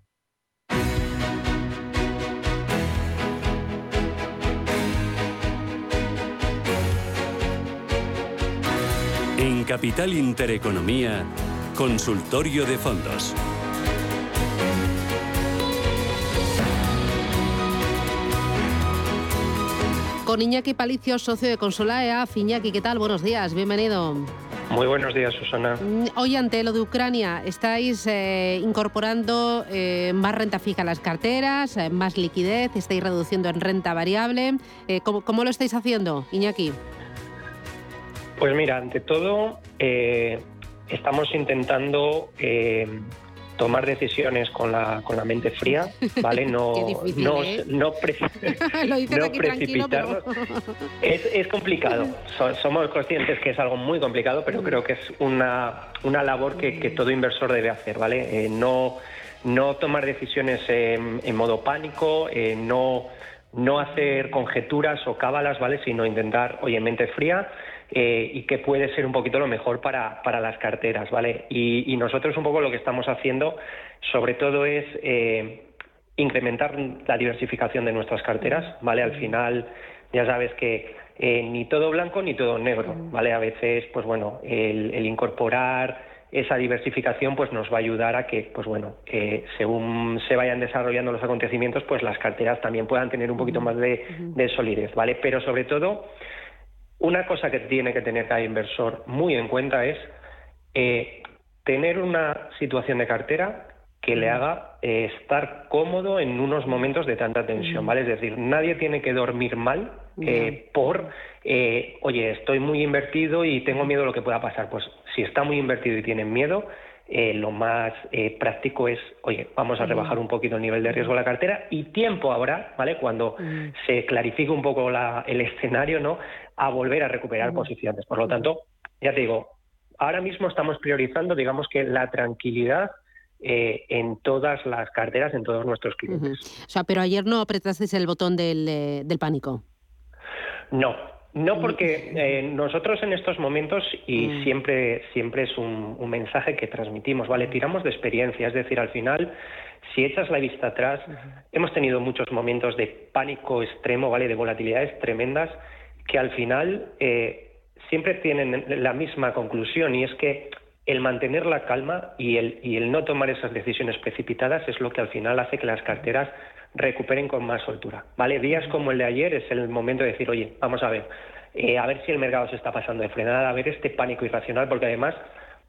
S2: En Capital Intereconomía, Consultorio de Fondos.
S13: Con Iñaki Palicio, socio de Consolaea. Iñaki, ¿qué tal? Buenos días, bienvenido.
S15: Muy buenos días, Susana. Mm,
S13: hoy, ante lo de Ucrania, estáis eh, incorporando eh, más renta fija a las carteras, eh, más liquidez, estáis reduciendo en renta variable. ¿cómo, ¿Cómo lo estáis haciendo, Iñaki?
S15: Pues mira, ante todo, eh, estamos intentando eh, tomar decisiones con la, con la mente fría, ¿vale? No, no,
S13: ¿eh?
S15: no, precipitarnos. es, complicado. somos conscientes que es algo muy complicado, pero creo que es una, una labor que, todo inversor debe hacer, ¿vale? no, no tomar decisiones en, en modo pánico, no, no hacer conjeturas o cábalas, ¿vale? Sino intentar, oye, mente fría eh, y que puede ser un poquito lo mejor para, para las carteras, ¿vale? Y, nosotros un poco lo que estamos haciendo, sobre todo, es eh, incrementar la diversificación de nuestras carteras, ¿vale? Al final, ya sabes que eh, ni todo blanco ni todo negro, ¿vale? A veces, pues bueno, el, incorporar esa diversificación pues nos va a ayudar a que pues bueno según se vayan desarrollando los acontecimientos pues las carteras también puedan tener un poquito más de, de solidez vale pero sobre todo una cosa que tiene que tener cada inversor muy en cuenta es eh, tener una situación de cartera que le haga eh, estar cómodo en unos momentos de tanta tensión, ¿vale? Es decir, nadie tiene que dormir mal eh, por, eh, oye, estoy muy invertido y tengo miedo de lo que pueda pasar. Pues si está muy invertido y tienen miedo, lo más práctico es, oye, vamos a rebajar un poquito el nivel de riesgo de la cartera y tiempo habrá, ¿vale? Cuando se clarifique un poco el escenario, ¿no? A volver a recuperar posiciones. Por lo tanto, ya te digo, ahora mismo estamos priorizando, digamos que la tranquilidad eh, en todas las carteras, en todos nuestros clientes.
S13: O sea, pero ayer no apretasteis el botón del, eh, del pánico.
S15: No, no, porque eh, nosotros en estos momentos, y mm. siempre, siempre es un, mensaje que transmitimos, ¿vale? Tiramos de experiencia, es decir, al final, si echas la vista atrás, hemos tenido muchos momentos de pánico extremo, ¿vale? De volatilidades tremendas, que al final siempre tienen la misma conclusión, y es que el mantener la calma y el, y el no tomar esas decisiones precipitadas es lo que al final hace que las carteras recuperen con más soltura. ¿vale? Días como el de ayer es el momento de decir, oye, vamos a ver, eh, a ver si el mercado se está pasando de frenada, a ver este pánico irracional, porque además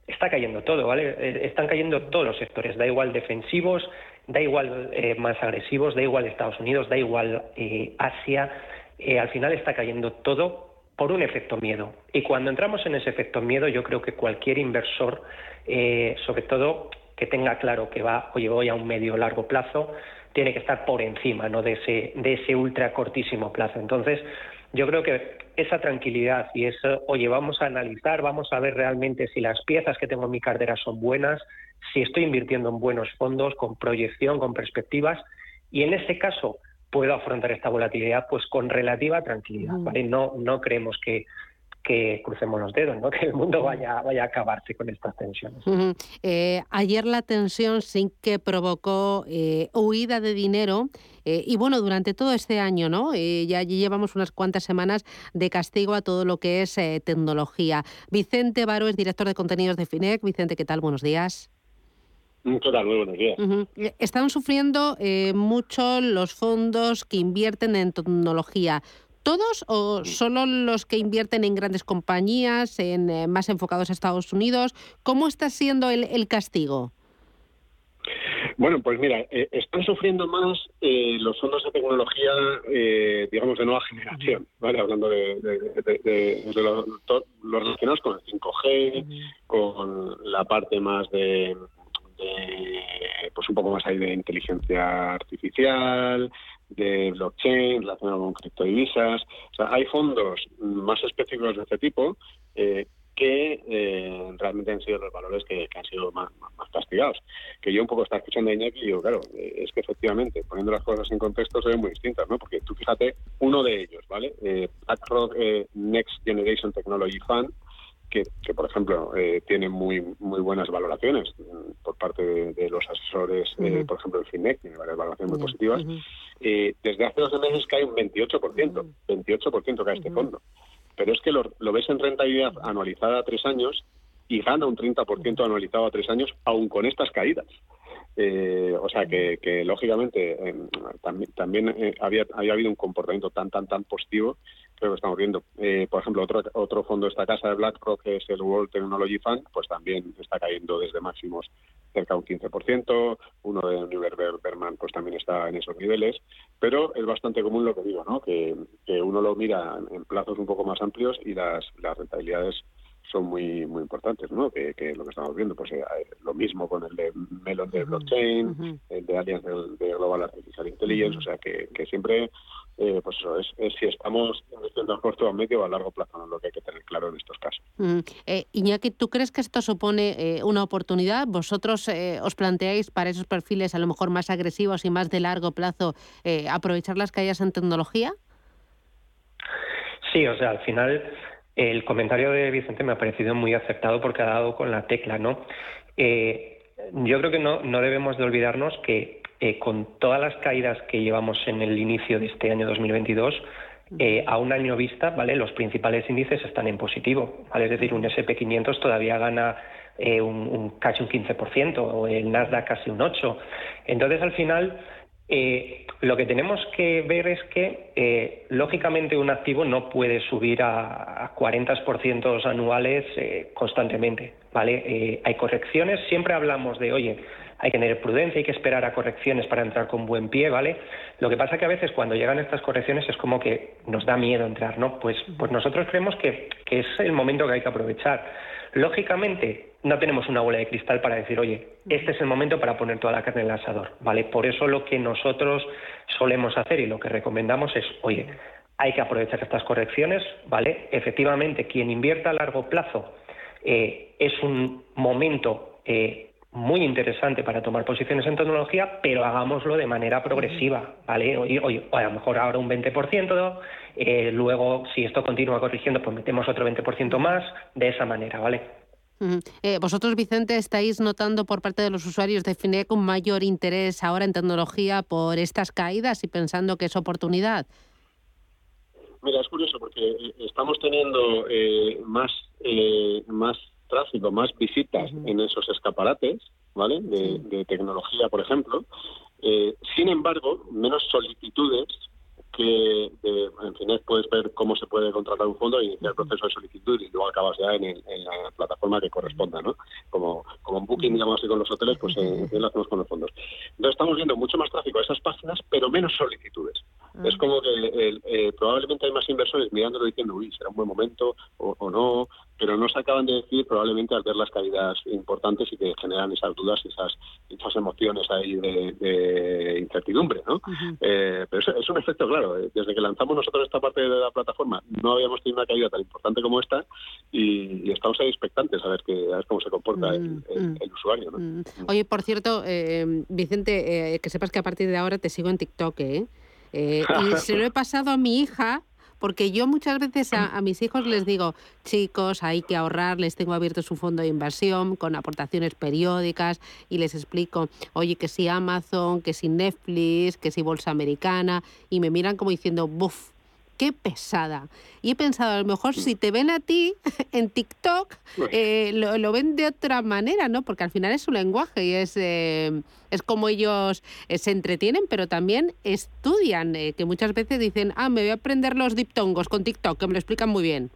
S15: está cayendo todo, ¿vale? Eh, están cayendo todos los sectores, da igual defensivos, da igual eh, más agresivos, da igual Estados Unidos, da igual Asia, al final está cayendo todo por un efecto miedo. Y cuando entramos en ese efecto miedo, yo creo que cualquier inversor, eh, sobre todo que tenga claro que va, oye, voy a un medio largo plazo, tiene que estar por encima ¿no? de, ese, de ese ultra cortísimo plazo. Entonces, yo creo que esa tranquilidad y eso, oye, vamos a analizar, vamos a ver realmente si las piezas que tengo en mi cartera son buenas, si estoy invirtiendo en buenos fondos, con proyección, con perspectivas, y en ese caso, puedo afrontar esta volatilidad pues con relativa tranquilidad. ¿vale? No, no creemos que, que crucemos los dedos, ¿no? que el mundo vaya, vaya a acabarse con estas tensiones.
S13: Eh, ayer la tensión sí que provocó eh, huida de dinero eh, y bueno, durante todo este año, ¿no? ya llevamos unas cuantas semanas de castigo a todo lo que es tecnología. Vicente Baro es director de contenidos de FINEC. Vicente, ¿qué tal? Buenos días.
S16: Total, muy buenos días.
S13: Eh, están sufriendo eh, mucho los fondos que invierten en tecnología. ¿Todos o solo los que invierten en grandes compañías, en eh, más enfocados a Estados Unidos? ¿Cómo está siendo el, castigo?
S16: Bueno, pues mira, están sufriendo más los fondos de tecnología, digamos, de nueva generación, ¿vale? Hablando de, los, los, relacionados con el 5G, con la parte más de, pues un poco más ahí de inteligencia artificial, de blockchain relacionado con criptodivisas. O sea, hay fondos más específicos de este tipo eh, que eh, realmente han sido los valores que, han sido más, castigados. Que yo un poco estaba escuchando a Iñaki y digo, claro, eh, es que efectivamente, poniendo las cosas en contexto, se muy distintas, ¿no? Porque tú fíjate, uno de ellos, ¿vale? BlackRock Next Generation Technology Fund, que, por ejemplo, eh, tiene muy muy buenas valoraciones mm, por parte de, los asesores, eh, por ejemplo, el FINEC, tiene varias valoraciones muy positivas. Eh, desde hace dos meses cae un 28%, 28% cae este fondo. Pero es que lo, ves en rentabilidad anualizada a tres años y gana un 30% anualizado a tres años, aún con estas caídas. O sea que, que lógicamente em, también, también había, había habido un comportamiento tan tan tan positivo creo que estamos viendo. Eh, por ejemplo, otro, otro fondo de esta casa de BlackRock, que es el World Technology Fund, pues también está cayendo desde máximos cerca de un 15%. Uno de Univer Berman pues también está en esos niveles. Pero es bastante común lo que digo, ¿no? que, uno lo mira en plazos un poco más amplios y las, las rentabilidades son muy muy importantes, ¿no? Que, lo que estamos viendo, pues eh, lo mismo con el de Melon de blockchain, el de Allianz de, Global Artificial Intelligence, o sea que, que siempre eh, pues eso, es, si estamos invirtiendo a corto, a medio o a largo plazo, ¿no? lo que hay que tener claro en estos casos.
S13: Mm, eh, Iñaki, ¿tú crees que esto supone eh, una oportunidad? ¿Vosotros eh, os planteáis para esos perfiles a lo mejor más agresivos y más de largo plazo aprovechar las caídas en tecnología?
S15: Sí, o sea, al final el comentario de Vicente me ha parecido muy acertado porque ha dado con la tecla, ¿no? yo creo que no, no debemos de olvidarnos que eh, con todas las caídas que llevamos en el inicio de este año 2022, eh, a un año vista, ¿vale? Los principales índices están en positivo, ¿vale? Es decir, un SP500 todavía gana eh, un, casi un 15%, o el Nasdaq casi un 8%. Entonces, al final, eh, lo que tenemos que ver es que, eh, lógicamente, un activo no puede subir a, a 40% anuales constantemente, ¿vale? hay correcciones, siempre hablamos de, oye, hay que tener prudencia, hay que esperar a correcciones para entrar con buen pie, ¿vale? Lo que pasa que a veces cuando llegan estas correcciones es como que nos da miedo entrar, ¿no? Pues, pues nosotros creemos que, que es el momento que hay que aprovechar. Lógicamente, no tenemos una bola de cristal para decir, oye, este es el momento para poner toda la carne en el asador, ¿vale? Por eso lo que nosotros solemos hacer y lo que recomendamos es, oye, hay que aprovechar estas correcciones, ¿vale? Efectivamente, quien invierta a largo plazo eh, es un momento eh, muy interesante para tomar posiciones en tecnología, pero hagámoslo de manera progresiva, ¿vale? Oye, a lo mejor ahora un 20%, eh, luego si esto continúa corrigiendo, pues metemos otro 20% más, de esa manera, ¿vale?
S13: Eh, vosotros, Vicente, estáis notando por parte de los usuarios de FINEC un mayor interés ahora en tecnología por estas caídas y pensando que es oportunidad.
S16: Mira, es curioso porque eh, estamos teniendo más, más tráfico, más visitas en esos escaparates, ¿vale? De, tecnología, por ejemplo. Eh, sin embargo, menos solicitudes que en fin puedes ver cómo se puede contratar un fondo y iniciar el proceso de solicitud y luego acabas ya en, la plataforma que corresponda, ¿no? Como, como en Booking, digamos así, con los hoteles, pues eh, lo hacemos con los fondos. Entonces estamos viendo mucho más tráfico a esas páginas, pero menos solicitudes. Ah. Es como que eh, probablemente hay más inversores mirándolo diciendo, uy, será un buen momento o, no, pero no se acaban de decir probablemente al ver las caídas importantes y que generan esas dudas y esas, esas emociones ahí de, incertidumbre, ¿no? Eh, pero es, es un efecto claro eh, desde que lanzamos nosotros esta parte de la plataforma no habíamos tenido una caída tan importante como esta y, estamos ahí expectantes a ver, que, a ver cómo se comporta el, mm, mm. usuario.
S13: Mm. Oye, por cierto, eh, Vicente, eh, que sepas que a partir de ahora te sigo en TikTok, ¿eh? y se lo he pasado a mi hija porque yo muchas veces a, mis hijos les digo, chicos, hay que ahorrar, les tengo abierto su fondo de inversión con aportaciones periódicas y les explico, oye, que si Amazon, que si Netflix, que si Bolsa Americana, y me miran como diciendo, buf, qué pesada. Y he pensado, a lo mejor si te ven a ti en TikTok, eh, lo, ven de otra manera, ¿no? Porque al final es su lenguaje y es, eh, es como ellos eh, se entretienen, pero también estudian, que muchas veces dicen, ah, me voy a aprender los diptongos con TikTok, que me lo explican muy bien.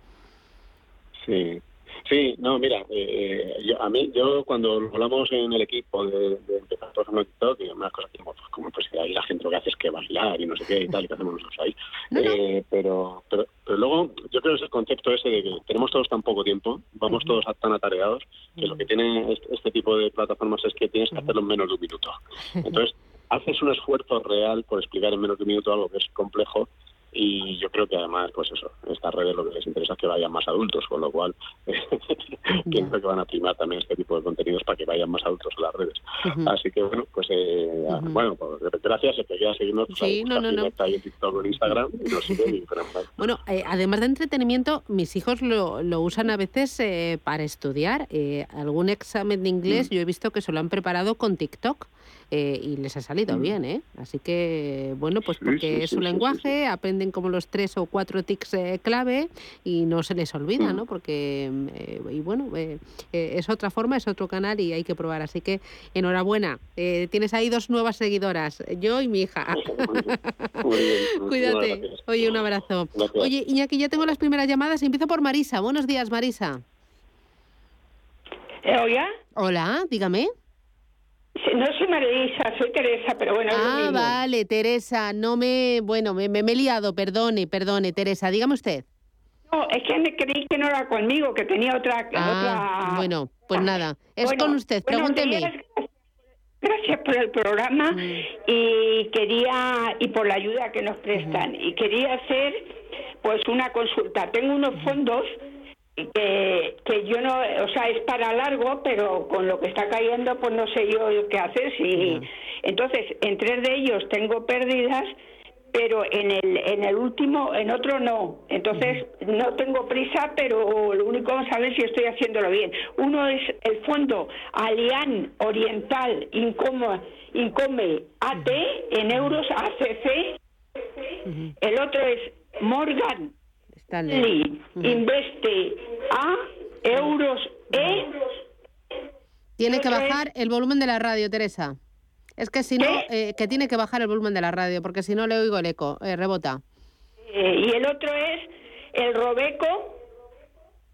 S16: Sí, Sí, no, mira, eh, yo, a mí, yo cuando hablamos en el equipo de, de empezar, por ejemplo, TikTok, y unas cosas que, pues, como pues ahí la gente lo que hace es que bailar y no sé qué y tal, y que hacemos nosotros ahí. Eh, pero, pero, pero luego, yo creo que es el concepto ese de que tenemos todos tan poco tiempo, vamos todos tan atareados, que lo que tiene este, este, tipo de plataformas es que tienes que hacerlo en menos de un minuto. Entonces, haces un esfuerzo real por explicar en menos de un minuto algo que es complejo y yo creo que además, pues eso, estas redes lo que les interesa es que vayan más adultos, con lo cual pienso que van a primar también este tipo de contenidos para que vayan más adultos a las redes. Así que bueno, pues eh, bueno, pues, gracias, si te quieras seguirnos, pues,
S13: sí, no, no, no.
S16: ahí en TikTok o en Instagram y nos siguen
S13: Bueno, eh, además de entretenimiento, mis hijos lo, lo usan a veces eh, para estudiar. Eh, algún examen de inglés mm. yo he visto que se lo han preparado con TikTok. Eh, y les ha salido mm. bien, ¿eh? Así que, bueno, pues porque es su lenguaje, aprenden como los tres o cuatro tics eh, clave y no se les olvida, ¿no? Mm. Porque, eh, y bueno, es otra forma, es otro canal y hay que probar. Así que, enhorabuena. tienes ahí dos nuevas seguidoras, yo y mi hija. Cuídate. Oye, un abrazo. Oye, Iñaki, ya tengo las primeras llamadas. Empiezo por Marisa. Buenos días, Marisa.
S17: ¿Hola?
S13: Hola, dígame.
S17: No soy Marisa, soy Teresa, pero bueno.
S13: Ah, vale, Teresa, no me. Bueno, me, me, he liado, perdone, perdone, Teresa, dígame usted.
S17: No, es que me creí que no era conmigo, que tenía otra.
S13: Ah, Bueno, pues nada, es con usted, pregúnteme.
S17: Gracias por el programa mm. y quería y por la ayuda que nos prestan y quería hacer pues una consulta. Tengo unos fondos que, que yo no, o sea, es para largo, pero con lo que está cayendo, pues no sé yo qué hacer. Si, Entonces, en tres de ellos tengo pérdidas, pero en el en el último en otro no. Entonces no tengo prisa pero lo único a ver si estoy haciéndolo bien. Uno es el fondo Alian Oriental Income, Income AT en euros ACC el otro es Morgan Investe A euros E
S13: tiene que bajar el volumen de la radio Teresa es que si no, eh, que tiene que bajar el volumen de la radio, porque si no le oigo el eco, eh, rebota.
S17: Eh, y el otro es el Robeco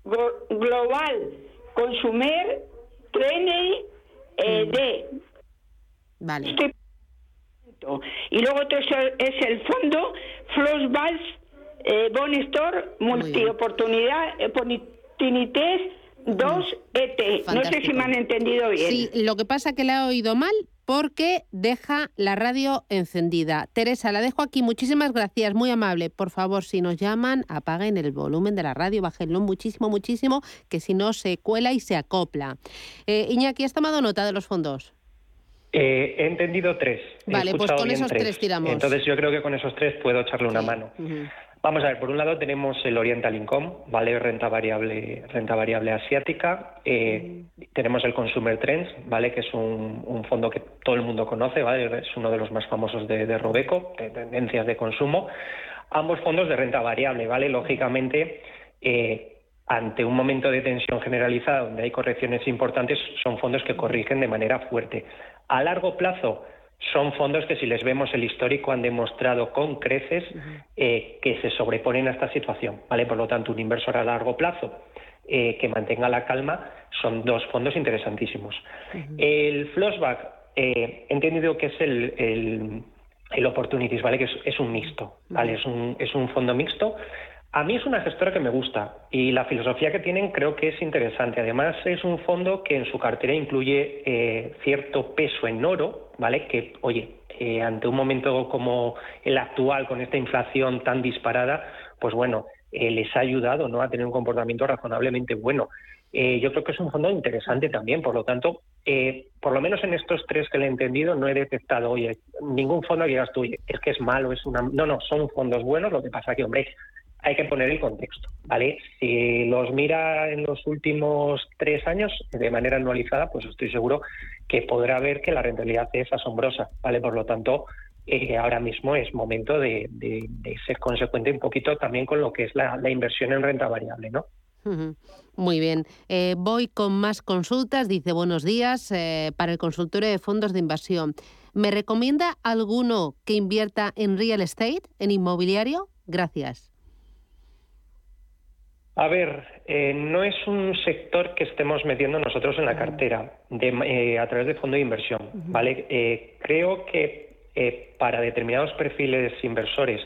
S17: Global Consumer Trene mm. D.
S13: Vale.
S17: Y luego otro es el fondo Flossbals eh, Bon Store Multioportunidad Oportunités 2 ET. No sé si me han entendido bien.
S13: Sí, lo que pasa es que le ha oído mal porque deja la radio encendida. Teresa, la dejo aquí. Muchísimas gracias, muy amable. Por favor, si nos llaman, apaguen el volumen de la radio, bájenlo muchísimo, muchísimo, que si no se cuela y se acopla. Eh, Iñaki, ¿has tomado nota de los fondos?
S15: Eh, he entendido tres.
S13: Vale, pues con esos tres. tiramos.
S15: Entonces yo creo que con esos tres puedo echarle una mano. Vamos a ver, por un lado tenemos el Oriental Income, ¿vale? Renta variable, renta variable asiática. Eh, tenemos el Consumer Trends, ¿vale? Que es un, fondo que todo el mundo conoce, ¿vale? Es uno de los más famosos de, Robeco, de tendencias de consumo. Ambos fondos de renta variable, ¿vale? Lógicamente, eh, ante un momento de tensión generalizada donde hay correcciones importantes, son fondos que corrigen de manera fuerte. A largo plazo, son fondos que si les vemos el histórico han demostrado con creces eh, que se sobreponen a esta situación. ¿vale? Por lo tanto, un inversor a largo plazo eh, que mantenga la calma son dos fondos interesantísimos. El Flossback, eh, he entendido que es el, el, el Opportunities, ¿vale? que es, es un mixto, ¿vale? es, un, es un fondo mixto a mí es una gestora que me gusta y la filosofía que tienen creo que es interesante. Además es un fondo que en su cartera incluye eh, cierto peso en oro, ¿vale? Que, oye, eh, ante un momento como el actual, con esta inflación tan disparada, pues bueno, eh, les ha ayudado ¿no? a tener un comportamiento razonablemente bueno. yo creo que es un fondo interesante también, por lo tanto, por lo menos en estos tres que le he entendido, no he detectado, oye, ningún fondo que digas tú, es que es malo, es una... No, no, son fondos buenos, lo que pasa que, hombre, hay que poner el contexto, ¿vale? Si los mira en los últimos tres años de manera anualizada, pues estoy seguro que podrá ver que la rentabilidad es asombrosa, ¿vale? Por lo tanto, eh, ahora mismo es momento de, ser consecuente un poquito también con lo que es la, inversión en renta variable, ¿no?
S13: Muy bien. Eh, voy con más consultas. Dice, buenos días, eh, para el consultorio de fondos de inversión. ¿Me recomienda alguno que invierta en real estate, en inmobiliario? Gracias.
S15: A ver, eh, no es un sector que estemos metiendo nosotros en la cartera eh, a través de fondo de inversión, ¿vale? Eh, creo que para determinados perfiles inversores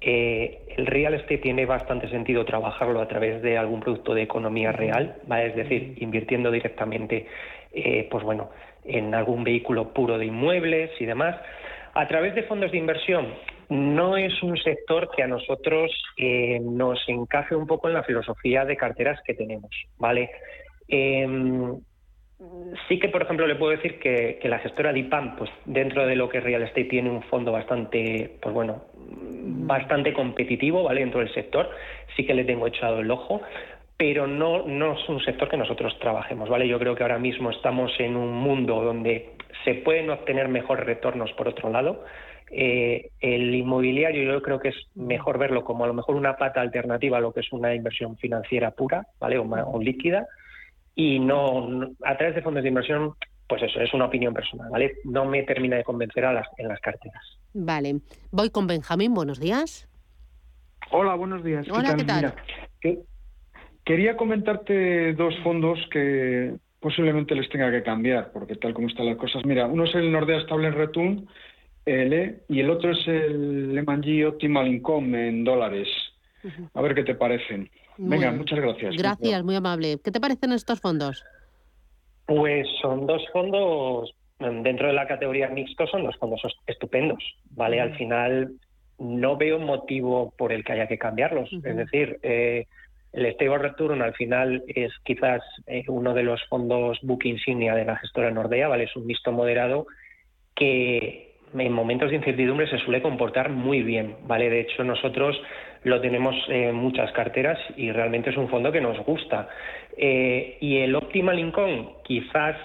S15: el real estate tiene bastante sentido trabajarlo a través de algún producto de economía real, ¿vale? Es decir, invirtiendo directamente, pues bueno, en algún vehículo puro de inmuebles y demás. A través de fondos de inversión, no es un sector que a nosotros eh, nos encaje un poco en la filosofía de carteras que tenemos, ¿vale? Em, sí que, por ejemplo, le puedo decir que, la gestora DIPAM, pues dentro de lo que es Real Estate, tiene un fondo bastante, pues bueno, bastante competitivo, ¿vale? Dentro del sector, sí que le tengo echado el ojo, pero no, no es un sector que nosotros trabajemos, ¿vale? Yo creo que ahora mismo estamos en un mundo donde se pueden obtener mejores retornos por otro lado, eh, el inmobiliario yo creo que es mejor verlo como a lo mejor una pata alternativa a lo que es una inversión financiera pura, ¿vale? O, líquida. Y no, a través de fondos de inversión, pues eso, es una opinión personal, ¿vale? No me termina de convencer a las, en las carteras.
S13: Vale. Voy con Benjamín, buenos días.
S18: Hola, buenos días.
S13: Hola, ¿qué tal?
S18: quería comentarte dos fondos que posiblemente les tenga que cambiar, porque tal como están las cosas. Mira, uno es el Nordea Stable Return, y el otro es el Lehman Optimal Income en dólares. A ver qué te parecen. Venga, muchas gracias.
S13: Gracias, muy amable. ¿Qué te parecen estos fondos?
S15: Pues son dos fondos, dentro de la categoría mixto, son dos fondos estupendos, ¿vale? Al final no veo motivo por el que haya que cambiarlos. Es decir, eh, el Stable Return al final es quizás eh, uno de los fondos book insignia de la gestora Nordea, ¿vale? Es un mixto moderado que en momentos de incertidumbre se suele comportar muy bien, ¿vale? De hecho, nosotros lo tenemos en muchas carteras y realmente es un fondo que nos gusta. Eh, y el Optimal Income, quizás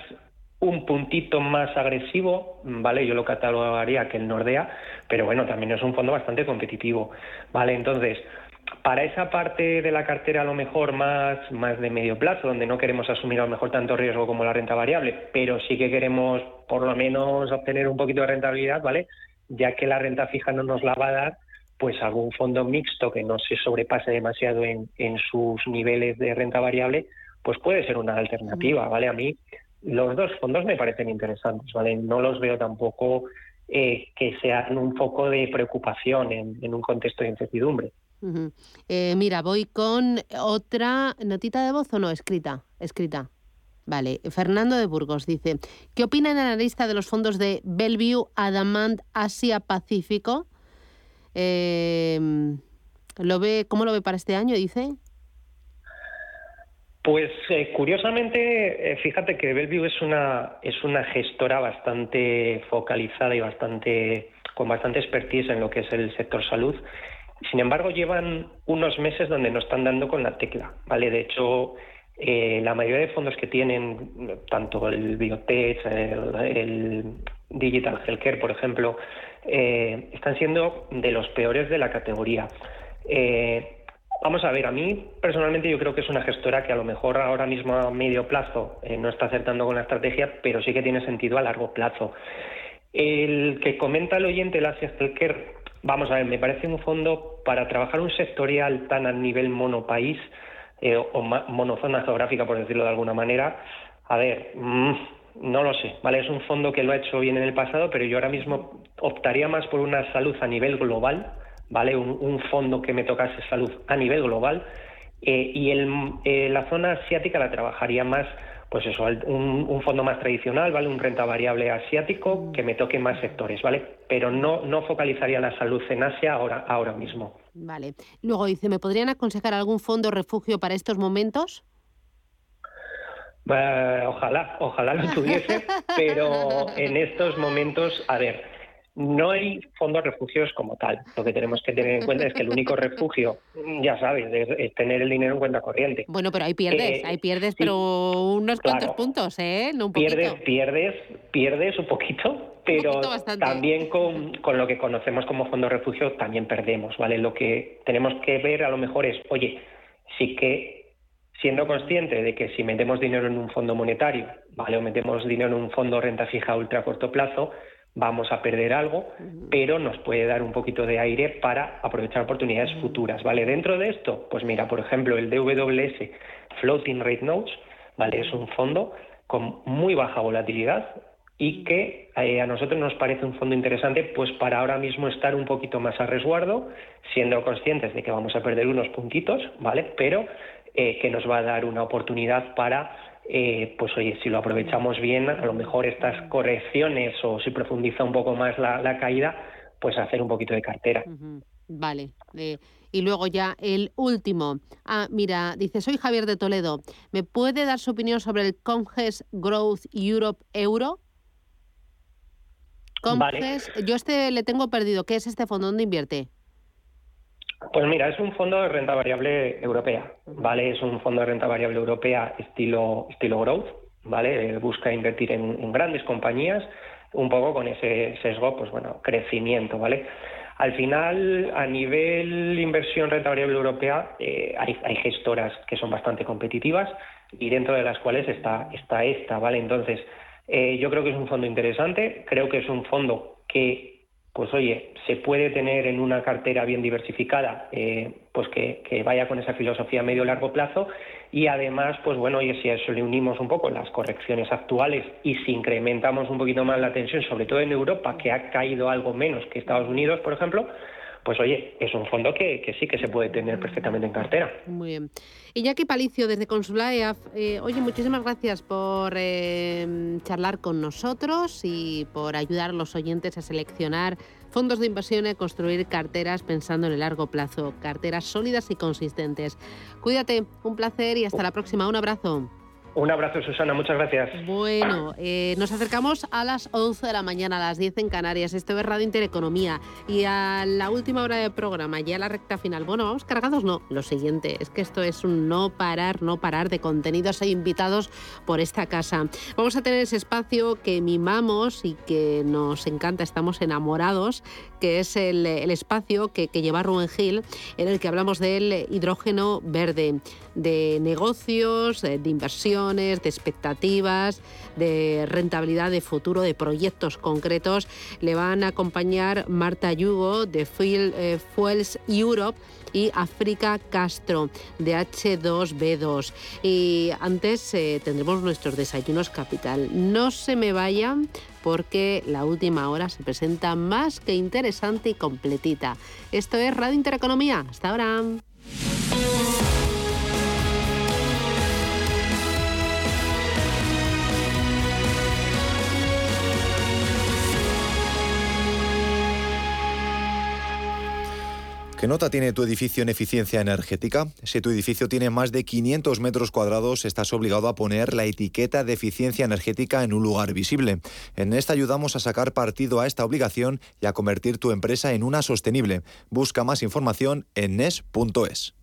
S15: un puntito más agresivo, ¿vale? Yo lo catalogaría que el Nordea, pero bueno, también es un fondo bastante competitivo, ¿vale? Entonces, para esa parte de la cartera a lo mejor más, más de medio plazo, donde no queremos asumir a lo mejor tanto riesgo como la renta variable, pero sí que queremos por lo menos obtener un poquito de rentabilidad, ¿vale? Ya que la renta fija no nos la va a dar, pues algún fondo mixto que no se sobrepase demasiado en, en sus niveles de renta variable, pues puede ser una alternativa, ¿vale? A mí los dos fondos me parecen interesantes, ¿vale? No los veo tampoco eh, que sean un foco de preocupación en un contexto de incertidumbre.
S13: Eh, mira, voy con otra notita de voz o no, escrita, escrita. Vale, Fernando de Burgos dice, ¿qué opina el analista de los fondos de Bellevue, Adamant, Asia Pacífico? Em, ¿lo ve, ¿Cómo lo ve para este año, dice?
S15: Pues eh, curiosamente, eh, fíjate que Bellevue es una, es una gestora bastante focalizada y bastante con bastante expertise en lo que es el sector salud sin embargo, llevan unos meses donde no están dando con la tecla, ¿vale? De hecho, eh, la mayoría de fondos que tienen, tanto el Biotech, el, Digital Healthcare, por ejemplo, eh, están siendo de los peores de la categoría. Eh, vamos a ver, a mí personalmente yo creo que es una gestora que a lo mejor ahora mismo a medio plazo no está acertando con la estrategia, pero sí que tiene sentido a largo plazo. El que comenta el oyente, el Asia Healthcare, Vamos a ver, me parece un fondo para trabajar un sectorial tan a nivel monopaís eh, o monozona geográfica, por decirlo de alguna manera. A ver, mm, no lo sé, ¿vale? Es un fondo que lo ha hecho bien en el pasado, pero yo ahora mismo optaría más por una salud a nivel global, ¿vale? Un, fondo que me tocase salud a nivel global. Eh, y el, eh, la zona asiática la trabajaría más pues eso, un, fondo más tradicional, ¿vale? Un renta variable asiático que me toque más sectores, ¿vale? Pero no, no focalizaría la salud en Asia ahora, ahora mismo.
S13: Vale. Luego dice, ¿me podrían aconsejar algún fondo refugio para estos momentos?
S15: Eh, ojalá, ojalá lo tuviese, pero en estos momentos, a ver, no hay fondos refugios como tal. Lo que tenemos que tener en cuenta es que el único refugio, ya sabes, es, tener el dinero en cuenta corriente.
S13: Bueno, pero ahí pierdes, eh, ahí pierdes, pero unos cuantos puntos, ¿eh? No un
S15: pierdes, pierdes, pierdes un poquito, pero también con, con, lo que conocemos como fondo refugio también perdemos, ¿vale? Lo que tenemos que ver a lo mejor es, oye, sí que siendo consciente de que si metemos dinero en un fondo monetario, ¿vale? O metemos dinero en un fondo renta fija a ultra corto plazo, vamos a perder algo, pero nos puede dar un poquito de aire para aprovechar oportunidades futuras, ¿vale? Dentro de esto, pues mira, por ejemplo, el DWS Floating Rate Notes, ¿vale? Es un fondo con muy baja volatilidad y que eh, a nosotros nos parece un fondo interesante pues para ahora mismo estar un poquito más a resguardo, siendo conscientes de que vamos a perder unos puntitos, ¿vale? Pero eh, que nos va a dar una oportunidad para eh, pues oye, si lo aprovechamos bien, a lo mejor estas correcciones o si profundiza un poco más la, caída, pues hacer un poquito de cartera.
S13: Vale. y luego ya el último. Ah, mira, dice, soy Javier de Toledo. ¿Me puede dar su opinión sobre el Conges Growth Europe Euro? Conges, yo este le tengo perdido. ¿Qué es este fondo? ¿Dónde invierte?
S15: Pues mira, es un fondo de renta variable europea, ¿vale? Es un fondo de renta variable europea estilo, estilo growth, ¿vale? Busca invertir en, grandes compañías, un poco con ese sesgo, pues bueno, crecimiento, ¿vale? Al final, a nivel inversión renta variable europea, eh, hay, hay, gestoras que son bastante competitivas y dentro de las cuales está, está esta, ¿vale? Entonces, eh, yo creo que es un fondo interesante, creo que es un fondo que pues oye, se puede tener en una cartera bien diversificada, eh, pues que, vaya con esa filosofía a medio largo plazo y además, pues bueno, oye, si a eso le unimos un poco las correcciones actuales y si incrementamos un poquito más la tensión, sobre todo en Europa, que ha caído algo menos que Estados Unidos, por ejemplo, pues oye, es un fondo que, sí que se puede tener perfectamente en cartera.
S13: Muy bien. Iñaki Palicio, desde Consulaeaf, eh, oye, muchísimas gracias por eh, charlar con nosotros y por ayudar a los oyentes a seleccionar fondos de inversión y construir carteras pensando en el largo plazo, carteras sólidas y consistentes. Cuídate, un placer y hasta la próxima. Un abrazo.
S15: Un abrazo, Susana, muchas gracias.
S13: Bueno, eh, nos acercamos a las 11 de la mañana, a las 10 en Canarias. Esto es Radio Intereconomía. Y a la última hora del programa, ya la recta final. Bueno, vamos cargados, no. Lo siguiente, es que esto es un no parar, no parar de contenidos e invitados por esta casa. Vamos a tener ese espacio que mimamos y que nos encanta, estamos enamorados, que es el, espacio que, que lleva Rubén Gil, en el que hablamos del hidrógeno verde, de negocios, de inversión de expectativas, de rentabilidad de futuro, de proyectos concretos. Le van a acompañar Marta Yugo de eh, Fuels Europe y África Castro de H2B2. Y antes eh, tendremos nuestros desayunos capital. No se me vayan porque la última hora se presenta más que interesante y completita. Esto es Radio Intereconomía. Hasta ahora.
S4: ¿Qué nota tiene tu edificio en eficiencia energética? Si tu edificio tiene más de 500 metros cuadrados, estás obligado a poner la etiqueta de eficiencia energética en un lugar visible. En esta ayudamos a sacar partido a esta obligación y a convertir tu empresa en una sostenible. Busca más información en nes.es.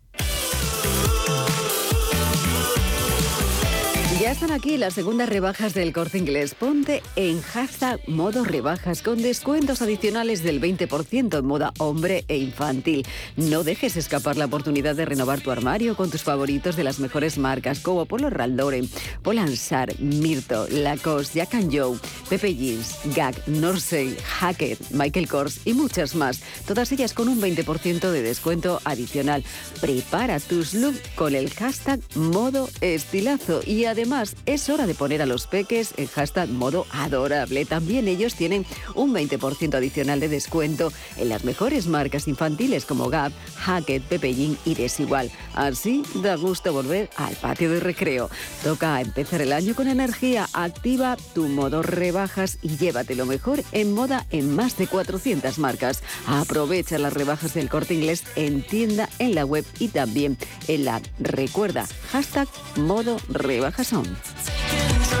S19: Ya están aquí las segundas rebajas del corte inglés. Ponte en hashtag modo rebajas con descuentos adicionales del 20% en moda hombre e infantil. No dejes escapar la oportunidad de renovar tu armario con tus favoritos de las mejores marcas como Polo Raldore, Polansar, Mirto, Lacoste, Jack Joe, Pepe Jeans, Gag, Norsey, Hackett, Michael Kors y muchas más. Todas ellas con un 20% de descuento adicional. Prepara tus looks con el hashtag modo estilazo y además es hora de poner a los peques en hashtag modo adorable. También ellos tienen un 20% adicional de descuento en las mejores marcas infantiles como Gap, Hackett, Pepellín y Desigual. Así da gusto volver al patio de recreo. Toca empezar el año con energía. Activa tu modo rebajas y llévate lo mejor en moda en más de 400 marcas. Aprovecha las rebajas del corte inglés en tienda, en la web y también en la. Recuerda, hashtag modo rebajas sąd.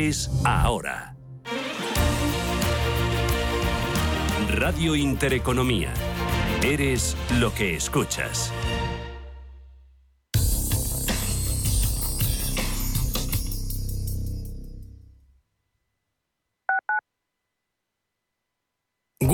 S2: ahora. Radio Intereconomía. Eres lo que escuchas.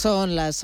S1: Son las